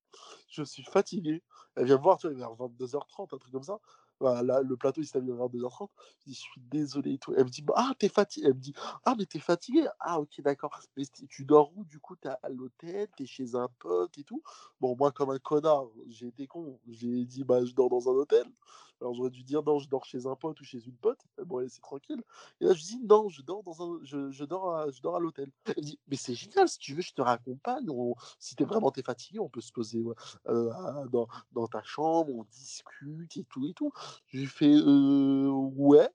Je suis fatigué. Elle vient me voir, tu vois, vers 22h30, un truc comme ça. Voilà, là, le plateau, il s'est mis vers 22h30. Je dis, je suis désolé et tout. Elle me dit, bah, ah, t'es fatigué. Elle me dit, ah, mais t'es fatigué. Ah, ok, d'accord. Mais tu dors où, du coup? T'es à l'hôtel, t'es chez un pote et tout? Bon, moi, comme un connard, j'ai été con. J'ai dit, bah, je dors dans un hôtel. Alors, j'aurais dû dire, non, je dors chez un pote ou chez une pote. Bon, allez, c'est tranquille. Et là, je dis, non, je dors, dans un... je, je dors, à... je dors à l'hôtel. Elle me dit, mais c'est génial, si tu veux, je te raccompagne. On... Si t'es vraiment t'es fatigué, on peut se poser euh, dans, dans ta chambre, on discute et tout et tout. J'ai fait, euh, ouais,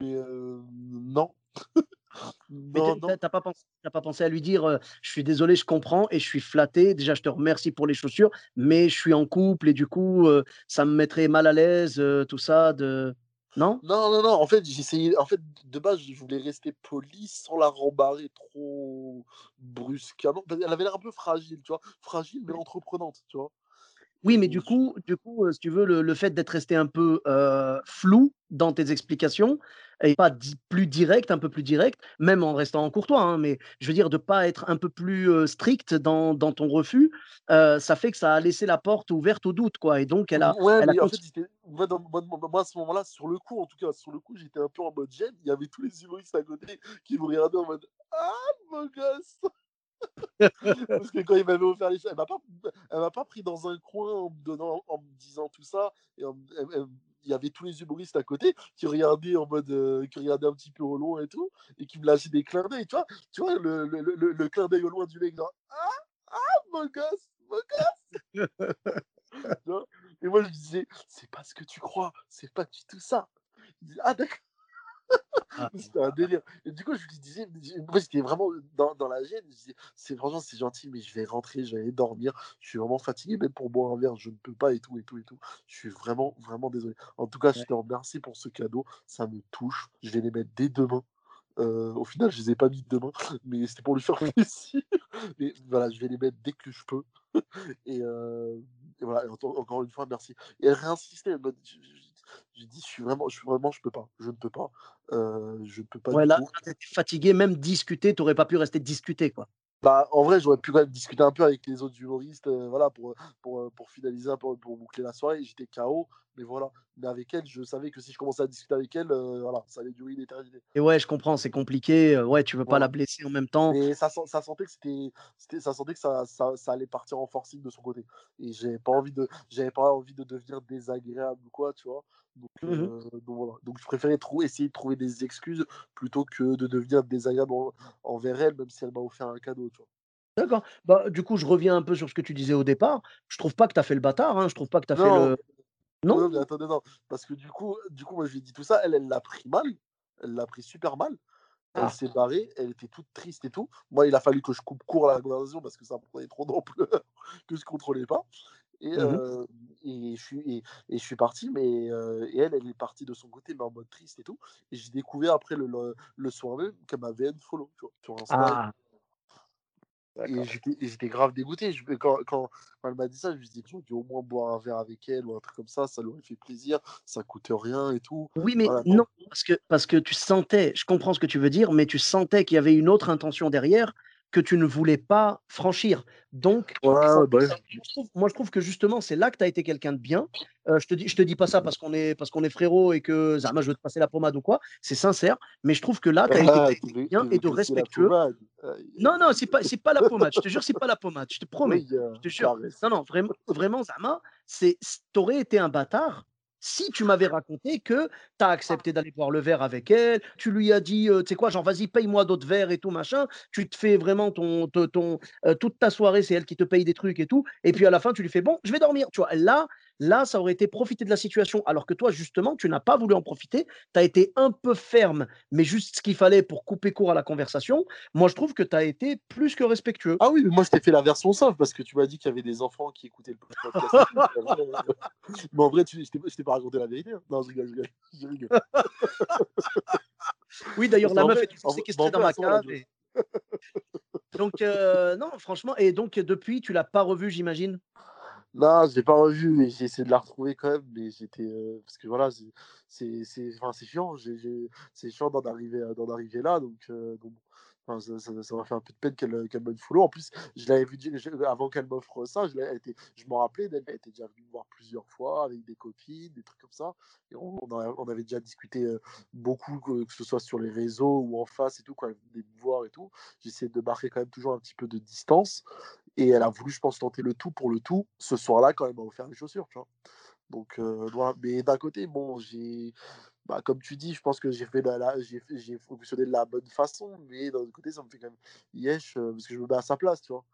mais euh, non. *laughs* Mais non, t'as- pas pensé, pas pensé à lui dire, euh, je suis désolé, je comprends et je suis flatté. Déjà, je te remercie pour les chaussures, mais je suis en couple et du coup, ça me mettrait mal à l'aise, tout ça. De... Non? Non, non, non, en fait, essayé, en fait, de base, je voulais rester poli sans la rembarrer trop brusquement. Qu'elle avait l'air un peu fragile, tu vois, fragile mais entreprenante, tu vois? Oui, mais du coup, du coup, euh, si tu veux, le, le fait d'être resté un peu euh, flou dans tes explications et pas di- plus direct, un peu plus direct, même en restant courtois, hein, mais je veux dire de pas être un peu plus euh, strict dans, dans ton refus, ça fait que ça a laissé la porte ouverte au doute, quoi. Et donc, elle a, Ouais, elle a mais en fait, dans- moi, à ce moment-là, sur le coup, en tout cas, sur le coup, j'étais un peu en mode gêne. Il y avait tous les humoristes à côté qui me regardaient en mode Ah, mon gosse! Parce que quand il m'avait offert les choses, elle m'a pas, elle m'a pas pris dans un coin en me donnant, en me disant tout ça. Et il y avait tous les humoristes à côté qui regardaient en mode, euh, qui regardaient un petit peu au loin et tout, et qui me lâchaient des clins d'œil. Tu vois, tu vois le, le, le, clin d'œil au loin du mec, genre Ah, ah, mon gosse, mon gosse! Et moi, je disais, c'est pas ce que tu crois, c'est pas du tout ça. Ah, d'accord. Ah, C'était un délire. Et du coup, je lui disais, moi j'étais vraiment dans, dans la gêne. Je disais, c'est franchement, c'est gentil, mais je vais rentrer, je vais aller dormir. Je suis vraiment fatigué, même pour boire un verre, je ne peux pas et tout et tout et tout. Je suis vraiment, vraiment désolé. En tout cas, je te remercie pour ce cadeau. Ça me touche. Je vais les mettre dès demain. Euh, au final, je les ai pas mis demain, *laughs* mais c'était pour lui faire *laughs* plaisir. Mais voilà, je vais les mettre dès que je peux. *laughs* Et, euh, et voilà, encore une fois, merci. Et elle réinsistait. J'ai dit, je suis vraiment, je suis vraiment, je peux pas, je ne peux pas, euh, je ne peux pas Ouais, du là, tout. fatigué, même discuter, tu n'aurais pas pu rester discuter, quoi. Bah, en vrai, j'aurais pu quand même discuter un peu avec les autres humoristes, euh, voilà, pour, pour, euh, pour finaliser un peu, pour boucler la soirée. J'étais KO, mais voilà. Mais avec elle, je savais que si je commençais à discuter avec elle, euh, voilà, ça allait durer une éternité. Et ouais, je comprends, c'est compliqué. euh, Ouais, tu veux pas la blesser en même temps. Mais ça, ça sentait que c'était- ça sentait que ça, ça, ça allait partir en forcing de son côté. Et j'avais pas envie de, j'avais pas envie de devenir désagréable ou quoi, tu vois. Donc, Mhm. euh, donc voilà. Donc je préférais essayer de trouver des excuses plutôt que de devenir désagréable en- envers elle, même si elle m'a offert un cadeau, tu vois. D'accord. Bah, du coup, je reviens un peu sur ce que tu disais au départ. Je trouve pas que tu as fait le bâtard, hein. Je trouve pas que tu as fait Non, le. non, Non? mais attendez, non. Parce que du coup, du coup, moi, je lui ai dit tout ça. Elle, elle l'a pris mal. Elle l'a pris super mal. Elle Ah. s'est barrée. Elle était toute triste et tout. Moi, il a fallu que je coupe court à la conversation parce que ça prenait trop d'ampleur *laughs* que je contrôlais pas. Et, euh, et, je suis, et, et je suis parti, mais euh, et elle, elle est partie de son côté, mais en mode triste et tout. Et j'ai découvert après le, le, le soir même qu'elle m'avait unfollow tu vois, sur Insta. Ah, Et j'étais grave dégoûté. Je, quand, quand, quand elle m'a dit ça, je me suis dit, dû au moins boire un verre avec elle ou un truc comme ça, ça lui aurait fait plaisir, ça coûte rien et tout. Oui, mais Voilà, non, parce que, parce que tu sentais, je comprends ce que tu veux dire, mais tu sentais qu'il y avait une autre intention derrière que tu ne voulais pas franchir. Donc, Ouais, ça- ouais, bah ça- moi, je trouve, moi, je trouve que justement, c'est là que tu as été quelqu'un de bien. Euh, je te dis, je te dis pas ça parce qu'on est, parce qu'on est frérot et que Zama, je veux te passer la pommade ou quoi. C'est sincère, mais je trouve que là, tu as été, Ah, été tu veux, bien et de respectueux. Non, non, c'est pas, c'est pas la pommade. Je te jure, c'est *laughs* pas la pommade. Je te promets. Oui, euh, Je te jure. caresse. Non, non, vraiment, vraiment, Zama, c'est, t'aurais été un bâtard si tu m'avais raconté que tu as accepté d'aller boire le verre avec elle, tu lui as dit, euh, tu sais quoi, genre, vas-y, paye-moi d'autres verres et tout, machin, tu te fais vraiment ton, ton, ton, euh, toute ta soirée, c'est elle qui te paye des trucs et tout, et puis à la fin, tu lui fais, bon, je vais dormir. Tu vois, là, Là, ça aurait été profiter de la situation, alors que toi, justement, tu n'as pas voulu en profiter. Tu as été un peu ferme, mais juste ce qu'il fallait pour couper court à la conversation. Moi, je trouve que tu as été plus que respectueux. Ah oui, mais moi, je t'ai fait la version simple parce que tu m'as dit qu'il y avait des enfants qui écoutaient le podcast. *laughs* *laughs* mais en vrai, tu, je t'ai pas raconté la vérité. hein. Non, je rigole, je rigole. Je rigole. Oui, d'ailleurs, la meuf vrai- est séquestrée dans ma cave. Donc, euh, non, franchement. Et donc, depuis, tu l'as pas revue, j'imagine? Non, je l'ai pas revu, mais j'ai essayé de la retrouver quand même. Mais j'étais. euh, parce que voilà, c'est- chiant. C'est chiant d'en arriver, d'en arriver là. Donc, euh, ça m'a fait un peu de peine qu'elle qu'elle me follow. En plus, je l'avais vu avant qu'elle m'offre ça. Je, été, je m'en rappelais d'elle. Elle était déjà venue me voir plusieurs fois avec des copines, des trucs comme ça. On, avait déjà discuté euh, beaucoup, que, que ce soit sur les réseaux ou en face et tout, quand elle venait me voir et tout. J'essayais de marquer quand même toujours un petit peu de distance. Et elle a voulu, je pense, tenter le tout pour le tout. Ce soir-là, quand elle m'a offert les chaussures, tu vois. Donc, euh, voilà. Mais d'un côté, bon, j'ai. Bah, comme tu dis, je pense que j'ai fait la, la- j'ai, fonctionné de la bonne façon, mais d'un autre côté, ça me fait quand même yesh, euh, parce que je me mets à sa place, tu vois.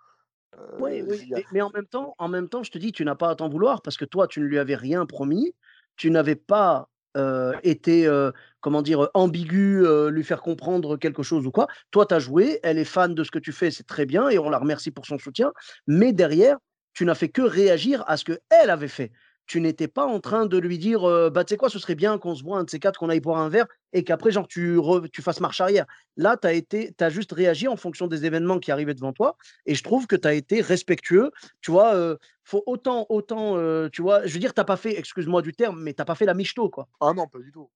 Euh, Oui, oui. y a- Mais, mais en même temps, en même temps, je te dis, tu n'as pas à t'en vouloir parce que toi, tu ne lui avais rien promis. Tu n'avais pas euh, été, euh, comment dire, ambigu, euh, lui faire comprendre quelque chose ou quoi. Toi, tu as joué, elle est fan de ce que tu fais, c'est très bien et on la remercie pour son soutien. Mais derrière, tu n'as fait que réagir à ce qu'elle avait fait. Tu n'étais pas en train de lui dire, bah, tu sais quoi, ce serait bien qu'on se voit un de ces quatre, qu'on aille boire un verre et qu'après, genre, tu, tu fasses marche arrière. Là, tu as, été, juste réagi en fonction des événements qui arrivaient devant toi et je trouve que tu as été respectueux. Tu vois, euh, faut autant, autant, tu vois, je veux dire, tu pas fait, excuse-moi du terme, mais tu pas fait la michto, quoi. Ah non, pas du tout.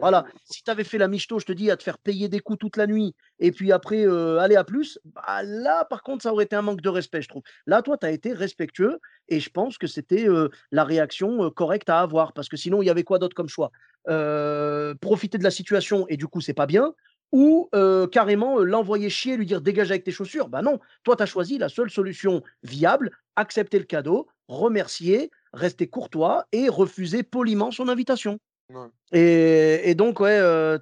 Voilà, si tu avais fait la michto, je te dis, à te faire payer des coups toute la nuit, et puis après, euh, aller à plus, bah là, par contre, ça aurait été un manque de respect, je trouve. Là, toi, tu as été respectueux, et je pense que c'était euh, la réaction euh, correcte à avoir, parce que sinon, il y avait quoi d'autre comme choix? Profiter de la situation, et du coup, c'est pas bien, ou carrément l'envoyer chier, lui dire dégage avec tes chaussures? Bah non, toi, tu as choisi la seule solution viable, accepter le cadeau, remercier, rester courtois et refuser poliment son invitation. Ouais. Et, et donc, ouais, euh,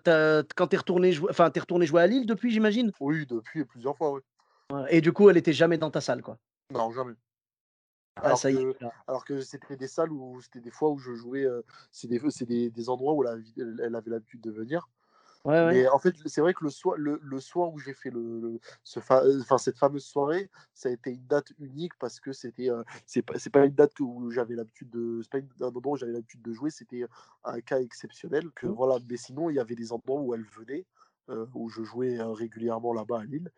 quand tu es retourné, enfin, t'es retourné jouer à Lille depuis, j'imagine? Oui, depuis plusieurs fois, oui. Et du coup, elle était jamais dans ta salle, quoi? Non, jamais. Ah, Alors ça y que, est. là. alors que c'était des salles où c'était des fois où je jouais, euh, c'est des, des, des endroits où elle avait l'habitude de venir. Ouais, ouais. Mais en fait, c'est vrai que le soir, le, le soir où j'ai fait le, le- ce fa- enfin, cette fameuse soirée, ça a été une date unique parce que c'était, euh, c'est pas, pas une date où j'avais l'habitude de, c'est pas une- un endroit où j'avais l'habitude de jouer, c'était un cas exceptionnel. Que Mhm. voilà, mais sinon, il y avait des endroits où elle venait, euh, où je jouais euh, régulièrement là-bas à Lille,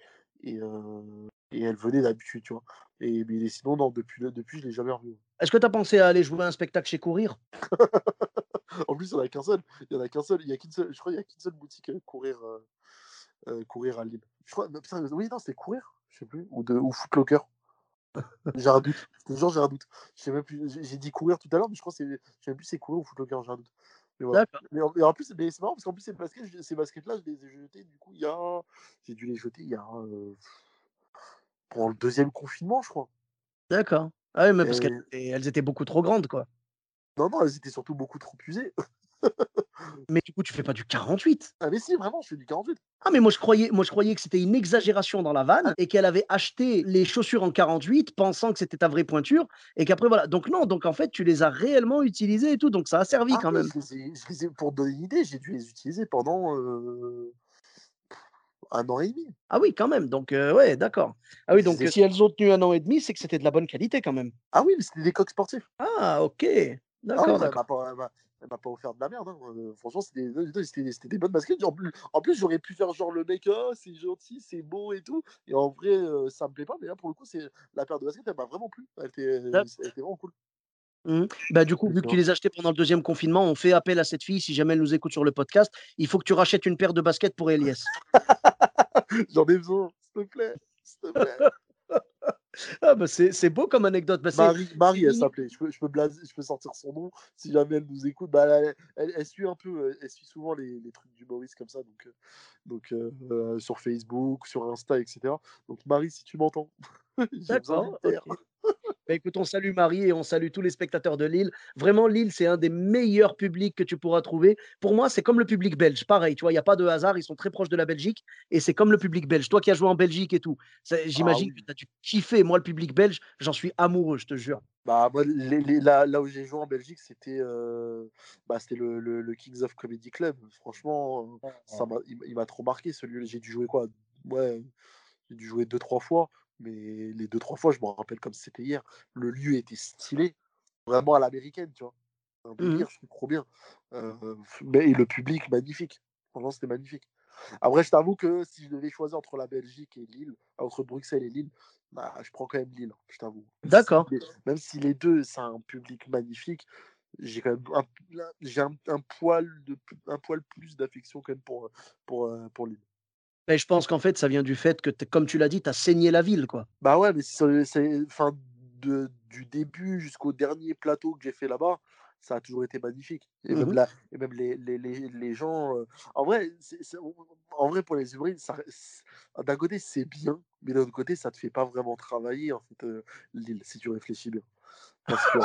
et, euh, et elle venait d'habitude, tu vois. Et mais sinon, non, depuis, depuis, je l'ai jamais revue. Est-ce que tu as pensé à aller jouer un spectacle chez Courir? *laughs* En plus, il n'y en a qu'un seul. Il y en a qu'un seul. Il y a qu'une seule. Je crois qu'il y a qu'une seule boutique courir, euh, courir à Lille. Je crois. non, putain, oui, non, c'était courir. Je sais plus. Ou de ou Footlocker. *laughs* J'ai un doute. Jure, j'ai un doute. Je sais même plus. J'ai j'ai dit courir tout à l'heure, mais je crois que c'est. Je sais même plus c'est courir ou Footlocker. J'ai un doute. Mais. Mais en, mais en plus, c'est marrant parce qu'en plus ces baskets, je- ces baskets-là, je les ai jetés. Du coup, il y a. J'ai dû les jeter il y a. euh, Pendant le deuxième confinement, je crois. D'accord. Ah oui, mais parce Et- qu'elles étaient- elles étaient beaucoup trop grandes, quoi. Non, non, elles étaient surtout beaucoup trop usées. *laughs* *laughs* Mais du coup, tu fais pas du 48. Ah, mais si, vraiment, je fais du 48. Ah, mais moi, je croyais, moi, je croyais que c'était une exagération dans la vanne et qu'elle avait acheté les chaussures en 48 pensant que c'était ta vraie pointure et qu'après, voilà. Donc, non, donc en fait, tu les as réellement utilisées et tout. Donc, ça a servi Ah quand même. je les ai- je les ai- pour donner une idée, j'ai dû les utiliser pendant euh, un an et demi. Ah oui, quand même. Donc, euh, ouais, d'accord. Ah oui, donc euh, si elles ont tenu un an et demi, c'est que c'était de la bonne qualité quand même. Ah oui, mais c'était des coques sportifs. Ah, ok. Ah D'accord, bah, elle d'accord. m'a pas, elle m'a- pas offert de la merde. hein. Euh, franchement, c'était des, bonnes baskets. En plus, en plus j'aurais pu faire genre le mec, ah, c'est gentil, c'est beau et tout. Et en vrai, euh, ça me plaît pas. Mais là, pour le coup, c'est la paire de baskets, elle m'a vraiment plu. Elle était, elle était vraiment cool. Mhm. Bah, du coup, vu que tu les as achetés pendant le deuxième confinement, on fait appel à cette fille. Si jamais elle nous écoute sur le podcast, il faut que tu rachètes une paire de baskets pour Elias. *laughs* J'en ai besoin, s'il te plaît. S'il te plaît. Ah, bah, c'est beau comme anecdote. Bah, Marie, Marie, elle s'appelait. Je peux, je, peux blaser- je peux sortir son nom si jamais elle nous écoute. Bah, elle, elle- elle suit un peu, euh, elle suit souvent les, les trucs du Maurice comme ça, donc, euh, donc euh, sur Facebook, sur Insta, etc. Donc Marie, si tu m'entends, *laughs* j'ai besoin D'accord. d'une terre. ok. Bah, écoute, on salue Marie et on salue tous les spectateurs de Lille. Vraiment, Lille, c'est un des meilleurs publics que tu pourras trouver. Pour moi, c'est comme le public belge. Pareil, tu vois, il n'y a pas de hasard. Ils sont très proches de la Belgique et c'est comme le public belge. Toi qui as joué en Belgique et tout, Ah j'imagine oui. que tu as dû kiffer. Moi, le public belge, j'en suis amoureux, je te jure. Bah, moi, les- les- là, là où j'ai joué en Belgique, c'était euh, bah, le, le- le Kings of Comedy Club. Franchement, euh, ça m'a il m'a trop marqué celui-là. J'ai dû jouer quoi? Ouais, j'ai dû jouer deux, trois fois. Mais les deux, trois fois, je me rappelle comme c'était hier. Le lieu était stylé, vraiment à l'américaine, tu vois. Un Mhm. délire, trouve trop bien. Euh, mais, et le public, magnifique. Franchement, c'était magnifique. Après, je t'avoue que si je devais choisir entre la Belgique et Lille, entre Bruxelles et Lille, bah, je prends quand même Lille, hein, je t'avoue. D'accord. même si les deux, c'est un public magnifique, j'ai quand même un, j'ai un, un poil de, un poil plus d'affection quand même pour, pour, pour Lille. Mais je pense qu'en fait, ça vient du fait que, comme tu l'as dit, tu as saigné la ville, quoi. Bah ouais, mais c'est, enfin, de, du début jusqu'au dernier plateau que j'ai fait là-bas, ça a toujours été magnifique. Et même, Mhm. là, et même les, les, les, les gens. euh, en, vrai, en vrai, pour les c'est- d'un côté, c'est bien, mais d'un autre côté, ça te fait pas vraiment travailler, en fait, euh, si tu réfléchis bien. Parce que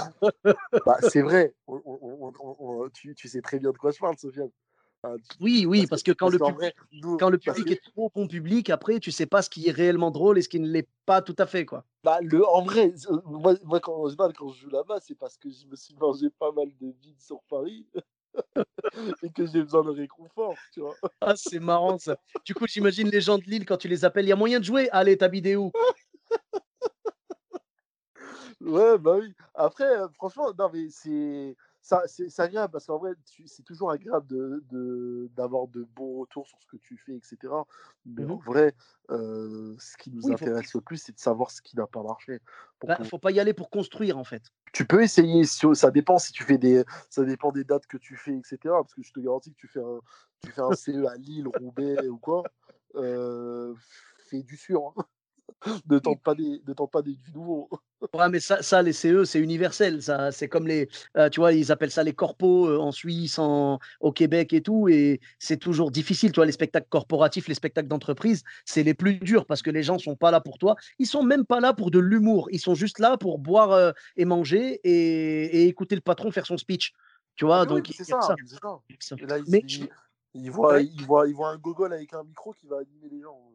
bah, c'est vrai, on- on- on- on- on- tu, tu sais très bien de quoi je parle, Sofiane. Oui, oui, parce que, parce que quand parce le public, vrai, nous, quand le parce public que est trop bon public, après, tu sais pas ce qui est réellement drôle et ce qui ne l'est pas tout à fait, quoi. Bah, le, en vrai, euh, moi, moi quand, général, quand je joue là-bas, c'est parce que je me suis mangé pas mal de vide sur Paris *laughs* et que j'ai besoin de réconfort, tu vois. Ah, c'est marrant ça. Du coup, j'imagine les gens de Lille quand tu les appelles, il y a moyen de jouer? Allez, t'habites où? Ouais, bah oui. Après, euh, franchement, non, mais c'est ça, c'est agréable parce qu'en vrai, c'est toujours agréable de, de- d'avoir de bons retours sur ce que tu fais, etc. Mais en Mhm. vrai, euh, ce qui nous Oui, faut, intéresse le plus, c'est de savoir ce qui n'a pas marché. Pour bah, pouvoir- faut pas y aller pour construire, en fait. Tu peux essayer, ça dépend si tu fais des, ça dépend des dates que tu fais, etc. Parce que je te garantis que tu fais un, tu fais un CE à Lille, Roubaix ou quoi, euh, fais du sûr. hein. Ne tente pas des, ne tente pas des, du nouveau. *laughs* Ouais, mais ça, ça les CE, c'est universel. Ça, c'est comme les, euh, tu vois, ils appellent ça les corpos euh, en Suisse, en, au Québec et tout. Et c'est toujours difficile. Tu vois, les spectacles corporatifs, les spectacles d'entreprise, c'est les plus durs parce que les gens sont pas là pour toi. Ils sont même pas là pour de l'humour. Ils sont juste là pour boire euh, et manger et, et écouter le patron faire son speech. Tu Ah, vois, mais oui, donc c'est ça, ça. ça. il y a que ça. Et là, il, Mais il, je- il voit, ouais. il, voit, il voit un gogol avec un micro qui va animer les gens.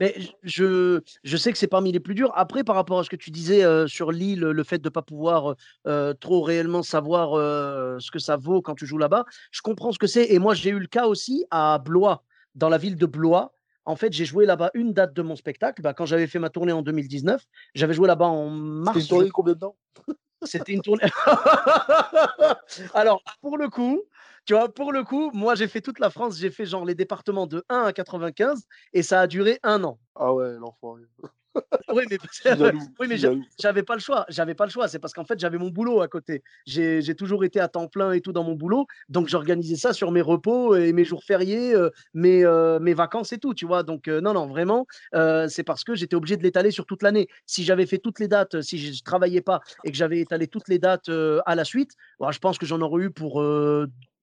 Mais je, je sais que c'est parmi les plus durs. Après, par rapport à ce que tu disais euh, sur l'île, le fait de ne pas pouvoir euh, trop réellement savoir euh, ce que ça vaut quand tu joues là-bas, je comprends ce que c'est. Et moi, j'ai eu le cas aussi à Blois, dans la ville de Blois. En fait, j'ai joué là-bas une date de mon spectacle. Bah, quand j'avais fait ma tournée en 2019, j'avais joué là-bas en C'était une mars. tournée combien de temps? C'était une tournée. *laughs* Alors, pour le coup, tu vois, pour le coup, moi, j'ai fait toute la France. J'ai fait genre les départements de 1 à 95 et ça a duré un an. Ah ouais, l'enfoiré. *laughs* Oui, mais, oui, mais j'avais pas le choix. J'avais pas le choix. C'est parce qu'en fait, j'avais mon boulot à côté. J'ai toujours été à temps plein et tout dans mon boulot. Donc, j'organisais ça sur mes repos et mes jours fériés, euh, mes, euh, mes vacances et tout, tu vois. Donc, euh, non, non, vraiment, euh, c'est parce que j'étais obligé de l'étaler sur toute l'année. Si j'avais fait toutes les dates, si je travaillais pas et que j'avais étalé toutes les dates à la suite, je pense que j'en aurais eu pour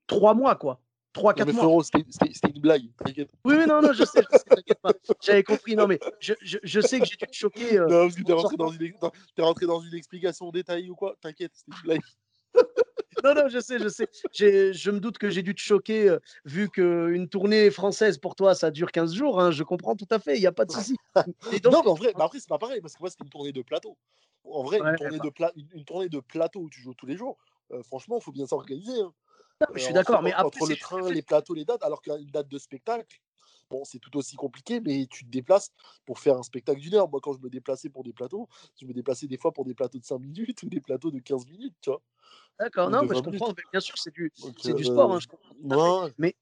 trois mois, quoi. Trois, Non, quatre mais mois. frérot, c'était une blague, t'inquiète. Oui, oui, non, non, je sais, je sais, t'inquiète pas. J'avais compris. Non, mais je, je, je sais que j'ai dû te choquer. euh, Non, parce que t'es en rentré, dans une, t'es rentré dans une explication détaillée ou quoi? T'inquiète, c'était une blague. *laughs* Non, non, je sais, je sais. J'ai- Je me doute que j'ai dû te choquer, euh, vu qu'une tournée française pour toi, ça dure 15 jours. hein, je comprends tout à fait, il n'y a pas de souci. *laughs* Non, mais en vrai, mais après, c'est pas pareil, parce que moi, c'était une tournée de plateau. En vrai, Ouais, une, tournée de pla- une, une tournée de plateau où tu joues tous les jours, euh, franchement, il faut bien s'organiser. hein. Mais je suis d'accord. Mais après, entre le train, les plateaux, les dates, alors qu'une date de spectacle, bon, c'est tout aussi compliqué, mais tu te déplaces pour faire un spectacle d'une heure. Moi, quand je me déplaçais pour des plateaux, je me déplaçais des fois pour des plateaux de 5 minutes *laughs* ou des plateaux de 15 minutes, tu vois. D'accord, non, mais je 20 minutes. comprends. mais bien sûr, c'est du, c'est du euh, sport. hein, je comprends Mais,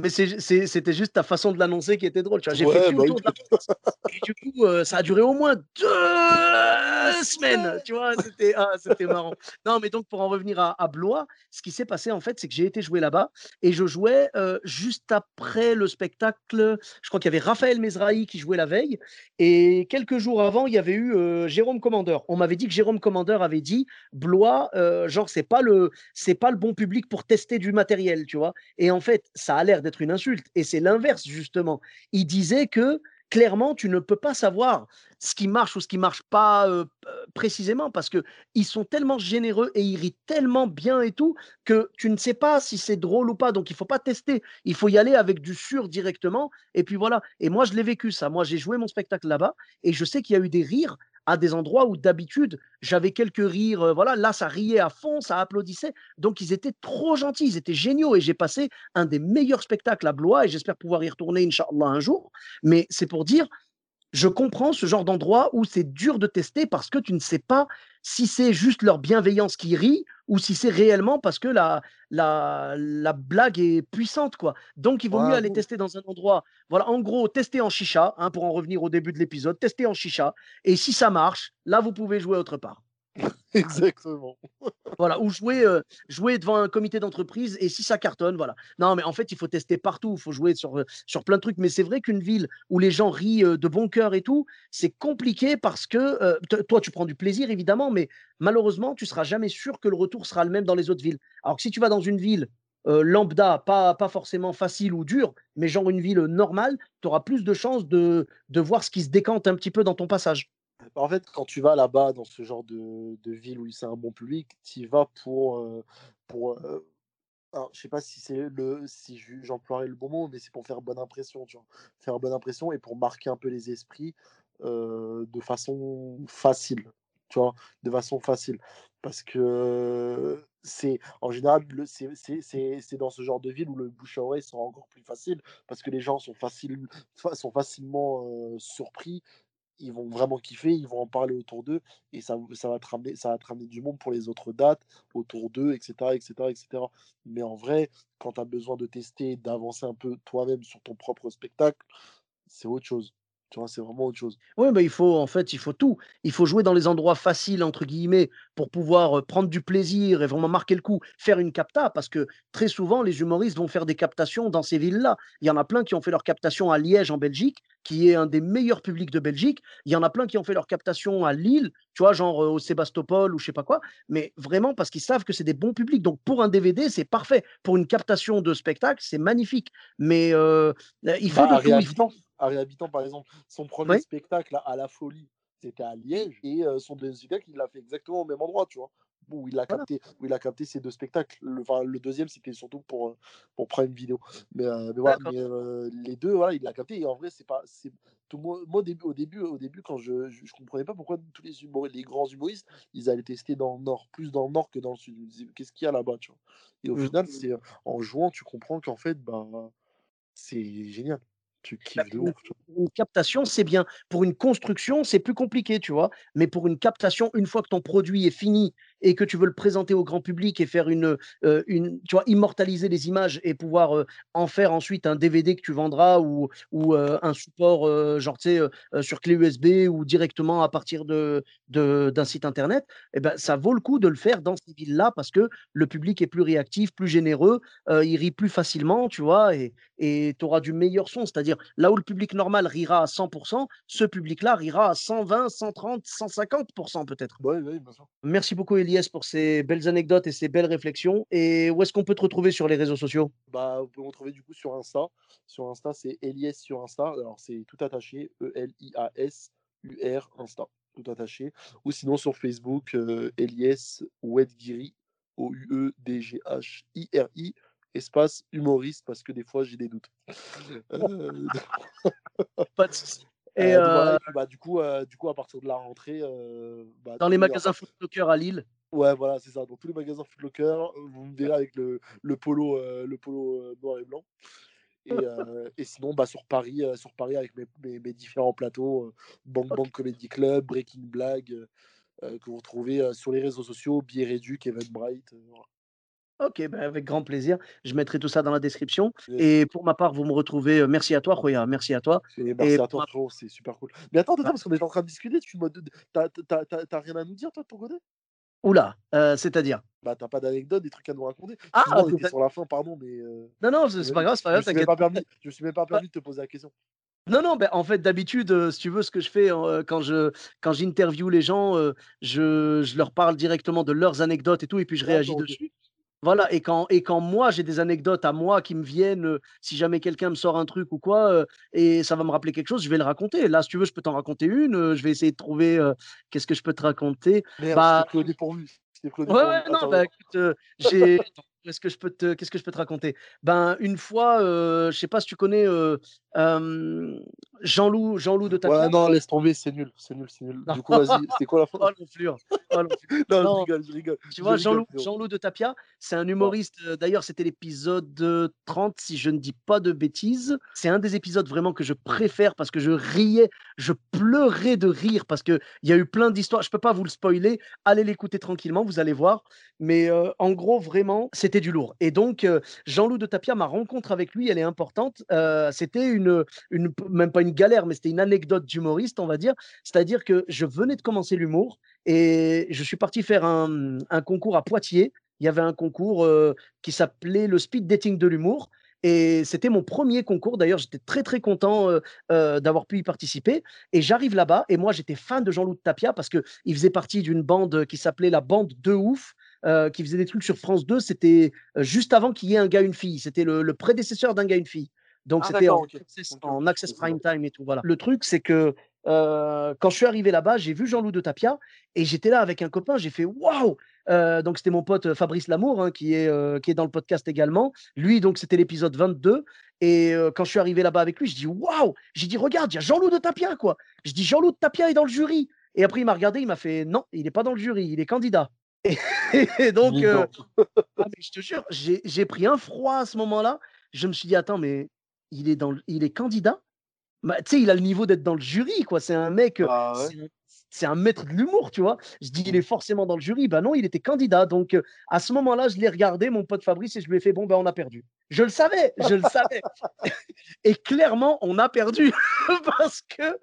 mais c'était juste ta façon de l'annoncer qui était drôle. Tu vois, j'ai fait ouais, tout bah tour de la France. Et du coup, euh, ça a duré au moins deux semaines. Tu vois, c'était ah, marrant. Non, mais donc, pour en revenir à, à Blois, ce qui s'est passé, en fait, c'est que j'ai été jouer là-bas et je jouais euh, juste après le spectacle. Je crois qu'il y avait Raphaël Mesrahi qui jouait la veille. Et quelques jours avant, il y avait eu euh, Jérôme Commandeur. On m'avait dit que Jérôme Commandeur avait dit Blois, genre, c'est pas, le, pas le bon public pour tester du matériel, tu vois. Et en fait, ça a l'air d'être une insulte. Et c'est l'inverse, justement. Il disait que clairement, tu ne peux pas savoir ce qui marche ou ce qui marche pas euh, précisément parce que ils sont tellement généreux et ils rient tellement bien et tout que tu ne sais pas si c'est drôle ou pas. Donc il faut pas tester, il faut y aller avec du sûr directement. Et puis voilà. Et moi je l'ai vécu ça. Moi j'ai joué mon spectacle là-bas et je sais qu'il y a eu des rires à des endroits où d'habitude j'avais quelques rires, euh, voilà, là ça riait à fond, ça applaudissait, donc ils étaient trop gentils, ils étaient géniaux et j'ai passé un des meilleurs spectacles à Blois et j'espère pouvoir y retourner, Inch'Allah, un jour, mais c'est pour dire, je comprends ce genre d'endroit où c'est dur de tester parce que tu ne sais pas si c'est juste leur bienveillance qui rit ou si c'est réellement parce que la, la, la blague est puissante. quoi. Donc, il vaut mieux aller tester dans un endroit. Voilà, en gros, tester en chicha, hein, pour en revenir au début de l'épisode, tester en chicha. Et si ça marche, là, vous pouvez jouer autre part. *laughs* Exactement. Voilà, ou jouer, euh, jouer devant un comité d'entreprise et si ça cartonne, voilà. Non, mais en fait, il faut tester partout, il faut jouer sur, euh, sur plein de trucs. Mais c'est vrai qu'une ville où les gens rient euh, de bon cœur et tout, c'est compliqué parce que toi, tu prends du plaisir, évidemment, mais malheureusement, tu seras jamais sûr que le retour sera le même dans les autres villes. Alors que si tu vas dans une ville lambda, pas, pas forcément facile ou dure, mais genre une ville normale, tu auras plus de chances de, de voir ce qui se décante un petit peu dans ton passage. En fait, quand tu vas là-bas, dans ce genre de, de ville où c'est un bon public, tu y vas pour. Euh, pour je sais pas si c'est le si j'emploierais le bon mot, mais c'est pour faire bonne impression. Faire bonne impression et pour marquer un peu les esprits de façon facile, tu vois, de façon facile. Parce que c'est en général, c'est dans ce genre de ville où le bouche à oreille sera encore plus facile parce que les gens sont, sont facilement surpris ils vont vraiment kiffer, ils vont en parler autour d'eux et ça, va te ramener, ça va te du monde pour les autres dates autour d'eux, etc., etc., etc. Mais en vrai, quand tu as besoin de tester, d'avancer un peu toi-même sur ton propre spectacle, c'est autre chose c'est vraiment autre chose. Oui, mais il faut, en fait, il faut tout. Il faut jouer dans les endroits faciles, entre guillemets, pour pouvoir prendre du plaisir et vraiment marquer le coup, faire une capta, parce que très souvent, les humoristes vont faire des captations dans ces villes-là. Il y en a plein qui ont fait leur captation à Liège, en Belgique, qui est un des meilleurs publics de Belgique. Il y en a plein qui ont fait leur captation à Lille, tu vois, genre au Sébastopol ou je sais pas quoi, mais vraiment parce qu'ils savent que c'est des bons publics. Donc pour un DVD, c'est parfait. Pour une captation de spectacle, c'est magnifique. Mais il faut bah, de tout. Harry Habitant, par exemple, son premier spectacle à la folie, c'était à Liège, et son deuxième spectacle, il l'a fait exactement au même endroit, tu vois. Où il a capté, où il a capté ces deux spectacles. Le, le deuxième, c'était surtout pour, pour Prime Vidéo. Mais, mais voilà, les deux, voilà, il l'a capté. Et en vrai, c'est pas. Tout, moi, au début, au début, au début quand je, je, comprenais pas pourquoi tous les, les grands humoristes, ils allaient tester dans le nord, plus dans le nord que dans le sud. Qu'est-ce qu'il y a là-bas, tu vois? Et au mmh. final, c'est en jouant, tu comprends qu'en fait, bah, c'est génial. Tu bah, kiffes de ouf. Une captation, c'est bien. Pour une construction, c'est plus compliqué, tu vois. Mais pour une captation, une fois que ton produit est fini et que tu veux le présenter au grand public et faire une, euh, une tu vois, immortaliser les images et pouvoir euh, en faire ensuite un DVD que tu vendras ou, ou euh, un support, genre, tu sais, sur clé USB ou directement à partir de, d'un site internet, eh ben, ça vaut le coup de le faire dans ces villes-là parce que le public est plus réactif, plus généreux, il rit plus facilement, tu vois, et tu auras du meilleur son. C'est-à-dire, là où le public normal rira à 100%, ce public-là rira à 120, 130, 150% peut-être. Oui, oui, bien sûr. Merci beaucoup, Elie pour ces belles anecdotes et ces belles réflexions. Et où est-ce qu'on peut te retrouver sur les réseaux sociaux? Bah, Vous pouvez me retrouver du coup sur Insta. Sur Insta, c'est Elias sur Insta. Alors, c'est tout attaché, E-L-I-A-S-U-R Insta, tout attaché. Ou sinon sur Facebook, euh, Elias Wedgiri, O-U-E-D-G-H-I-R-I, espace humoriste, parce que des fois, j'ai des doutes. *laughs* Euh, *laughs* Pas de soucis. Et euh, bah, du, coup, euh, du coup, à partir de la rentrée. Euh, bah, dans les magasins Footlocker à Lille? Ouais, voilà, c'est ça. Dans tous les magasins Footlocker, vous me verrez avec le, le polo, le polo noir et blanc. Et, *laughs* et, sinon, bah, sur, Paris, sur Paris, avec mes, mes, différents plateaux, Bang Bang Comedy Club, Breaking Blague, que vous retrouvez sur les réseaux sociaux, Bière Réduc, Eventbrite. Voilà. Ok, ben avec grand plaisir. Je mettrai tout ça dans la description. Et pour ma part, vous me retrouvez. merci à toi, Roya. Merci à toi. merci à toi. C'est super cool. Mais attends, attends, parce qu'on est en train de discuter. Tu t'as rien à nous dire, toi, de ton côté? Oula, c'est-à-dire? Bah, t'as pas d'anecdote, des trucs à nous raconter Ah, on était sur la fin, pardon, mais. Non, non, c'est pas grave, c'est pas grave. Je me suis même pas permis de te poser la question. Non, non, ben, en fait, d'habitude, si tu veux, ce que je fais quand je quand j'interviewe les gens, je, je leur parle directement de leurs anecdotes et tout, et puis je réagis dessus. Voilà, et quand, et quand moi j'ai des anecdotes à moi qui me viennent, euh, si jamais quelqu'un me sort un truc ou quoi, euh, et ça va me rappeler quelque chose, je vais le raconter. Là, si tu veux, je peux t'en raconter une. euh, je vais essayer de trouver qu'est-ce que je peux te raconter. Merde, Bah, dépourvu. Ouais, ouais, non, écoute, j'ai. *laughs* Qu'est-ce que je peux te, qu'est-ce que je peux te raconter? Ben, une fois, euh, je sais pas si tu connais euh, euh, Jean-Loup, Jean-Loup de Ouais, Tapia. non, laisse tomber, c'est nul, c'est nul, c'est nul. Du coup, vas-y, c'était quoi la *laughs* fin Oh l'enflure, oh. *laughs* Non, Non, je rigole, je rigole. Tu Je vois, Jean-Loup. Jean-Loup de Tapia, c'est un humoriste. euh, D'ailleurs, c'était l'épisode euh, 30, si je ne dis pas de bêtises. C'est un des épisodes vraiment que je préfère parce que je riais, je pleurais de rire parce qu'il y a eu plein d'histoires. Je ne peux pas vous le spoiler. Allez l'écouter tranquillement, vous allez voir. Mais euh, en gros, vraiment, du lourd. Et donc, euh, Jean-Loup de Tapia, ma rencontre avec lui, elle est importante. Euh, c'était une, même pas une galère, mais c'était une anecdote d'humoriste, on va dire. C'est-à-dire que je venais de commencer l'humour et je suis parti faire un, concours à Poitiers. Il y avait un concours euh, qui s'appelait le speed dating de l'humour. Et c'était mon premier concours. D'ailleurs, j'étais très, très content d'avoir pu y participer. Et j'arrive là-bas. Et moi, j'étais fan de Jean-Loup de Tapia parce qu'il faisait partie d'une bande qui s'appelait la Bande de Ouf. Euh, qui faisait des trucs sur France 2, c'était euh, juste avant qu'il y ait un gars, une fille. C'était le, le prédécesseur d'un gars, une fille. Donc Ah, c'était en, access, en prime time et tout. Voilà. Le truc, c'est que euh, quand je suis arrivé là-bas, j'ai vu Jean-Loup de Tapia et j'étais là avec un copain. J'ai fait waouh! Donc c'était mon pote Fabrice Lamour hein, qui, est, euh, qui est dans le podcast également. Lui, donc c'était l'épisode 22. Et euh, quand je suis arrivé là-bas avec lui, je dis waouh! J'ai dit regarde, il y a Jean-Loup de Tapia quoi. Je dis Jean-Loup de Tapia est dans le jury. Et après il m'a regardé, il m'a fait non, il n'est pas dans le jury, il est candidat. Et, et donc euh, *laughs* ah, mais je te jure, j'ai pris un froid à ce moment-là. Je me suis dit attends mais il est dans le- il est candidat? Bah, tu sais, il a le niveau d'être dans le jury, quoi. C'est un mec, euh, Ah ouais. c'est un, maître de l'humour, tu vois. Je dis, il est forcément dans le jury. Bah non, il était candidat. Donc, euh, à ce moment-là, je l'ai regardé, mon pote Fabrice, et je lui ai fait, bon, ben, on a perdu. Je le savais, je le savais. *laughs* Et clairement, on a perdu *laughs* parce que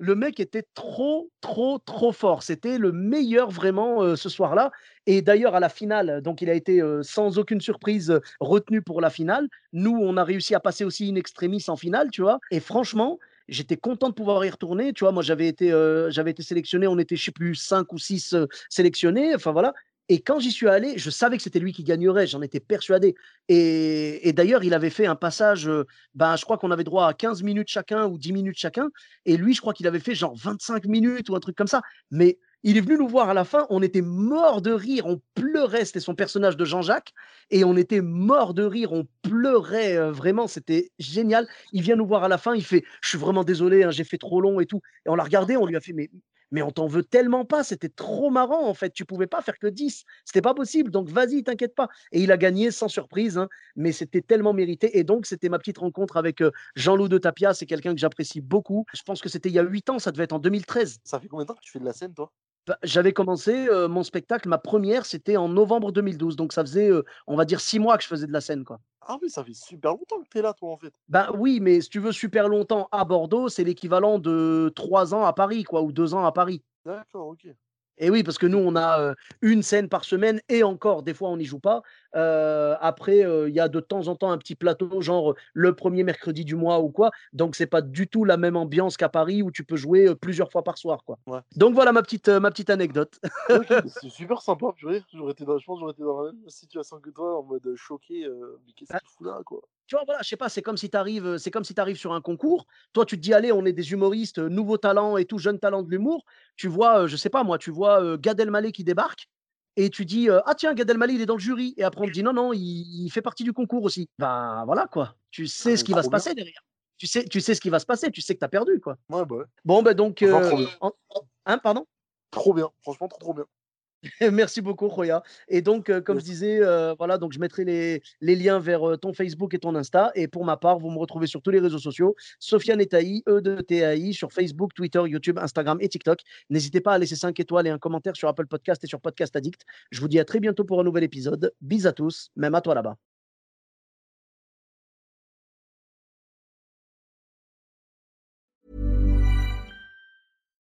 le mec était trop, trop, trop fort. C'était le meilleur vraiment euh, ce soir-là. Et d'ailleurs, à la finale, donc il a été euh, sans aucune surprise euh, retenu pour la finale. Nous, on a réussi à passer aussi une extremis en finale, tu vois. Et franchement, j'étais content de pouvoir y retourner. Tu vois, moi, j'avais été, j'avais été sélectionné. On était, je sais plus, cinq ou six euh, sélectionnés. Enfin voilà. Et quand j'y suis allé, je savais que c'était lui qui gagnerait. J'en étais persuadé. Et, d'ailleurs, il avait fait un passage. euh, ben, je crois qu'on avait droit à 15 minutes chacun ou 10 minutes chacun. Et lui, je crois qu'il avait fait genre 25 minutes ou un truc comme ça. Mais il est venu nous voir à la fin. On était mort de rire. On pleurait. C'était son personnage de Jean-Jacques. Et on était mort de rire. On pleurait euh, vraiment. C'était génial. Il vient nous voir à la fin. Il fait Je suis vraiment désolé. hein, J'ai fait trop long et tout. Et on l'a regardé. On lui a fait Mais. Mais on t'en veut tellement pas, c'était trop marrant en fait. Tu pouvais pas faire que 10, c'était pas possible. Donc vas-y, t'inquiète pas. Et il a gagné sans surprise, hein, mais c'était tellement mérité. Et donc c'était ma petite rencontre avec euh, Jean-Loup de Tapia. C'est quelqu'un que j'apprécie beaucoup. Je pense que c'était il y a 8 ans, ça devait être en 2013. Ça fait combien de temps que tu fais de la scène, toi? J'avais commencé euh, mon spectacle, ma première, c'était en novembre 2012. Donc ça faisait, euh, on va dire, 6 mois que je faisais de la scène. quoi. Ah oui, ça fait super longtemps que t'es là, toi, en fait. Ben oui, mais si tu veux super longtemps à Bordeaux, c'est l'équivalent de 3 ans à Paris, quoi, ou 2 ans à Paris. D'accord, ok. Et oui, parce que nous, on a une scène par semaine et encore, des fois, on n'y joue pas. Euh, après, euh, il y a de temps en temps un petit plateau, genre le premier mercredi du mois ou quoi. Donc, c'est pas du tout la même ambiance qu'à Paris où tu peux jouer plusieurs fois par soir. Quoi. Ouais. Donc, voilà ma petite, euh, ma petite anecdote. *laughs* C'est super sympa. J'aurais été dans, je pense j'aurais été dans la même situation que toi, en mode choqué. mais qu'est-ce Ah. qu'il fout là, quoi? Tu vois, voilà, je sais pas, c'est comme si tu arrives, c'est comme si tu arrives sur un concours. Toi, tu te dis, allez, on est des humoristes, euh, nouveaux talents et tout, jeunes talents de l'humour. Tu vois, euh, je sais pas moi, tu vois euh, Gad Elmaleh qui débarque et tu dis, euh, ah tiens, Gad Elmaleh, il est dans le jury. Et après, on te dit, non, non, il, il fait partie du concours aussi. Ben voilà, quoi. Tu sais mais ce qui va se bien. passer derrière. Tu sais, tu sais ce qui va se passer, tu sais que tu as perdu, quoi. Ouais, bah ouais. Bon, ben donc. Euh, trop bien. en- Hein, pardon? Trop bien, franchement, trop, trop bien. *laughs* Merci beaucoup, Roya. Et donc, euh, comme je disais, euh, voilà, donc je mettrai les, les liens vers euh, ton Facebook et ton Insta. Et pour ma part, vous me retrouvez sur tous les réseaux sociaux, Sofiane Etaï, E de TAI, sur Facebook, Twitter, YouTube, Instagram et TikTok. N'hésitez pas à laisser 5 étoiles et un commentaire sur Apple Podcast et sur Podcast Addict. Je vous dis à très bientôt pour un nouvel épisode. Bis à tous, même à toi là-bas.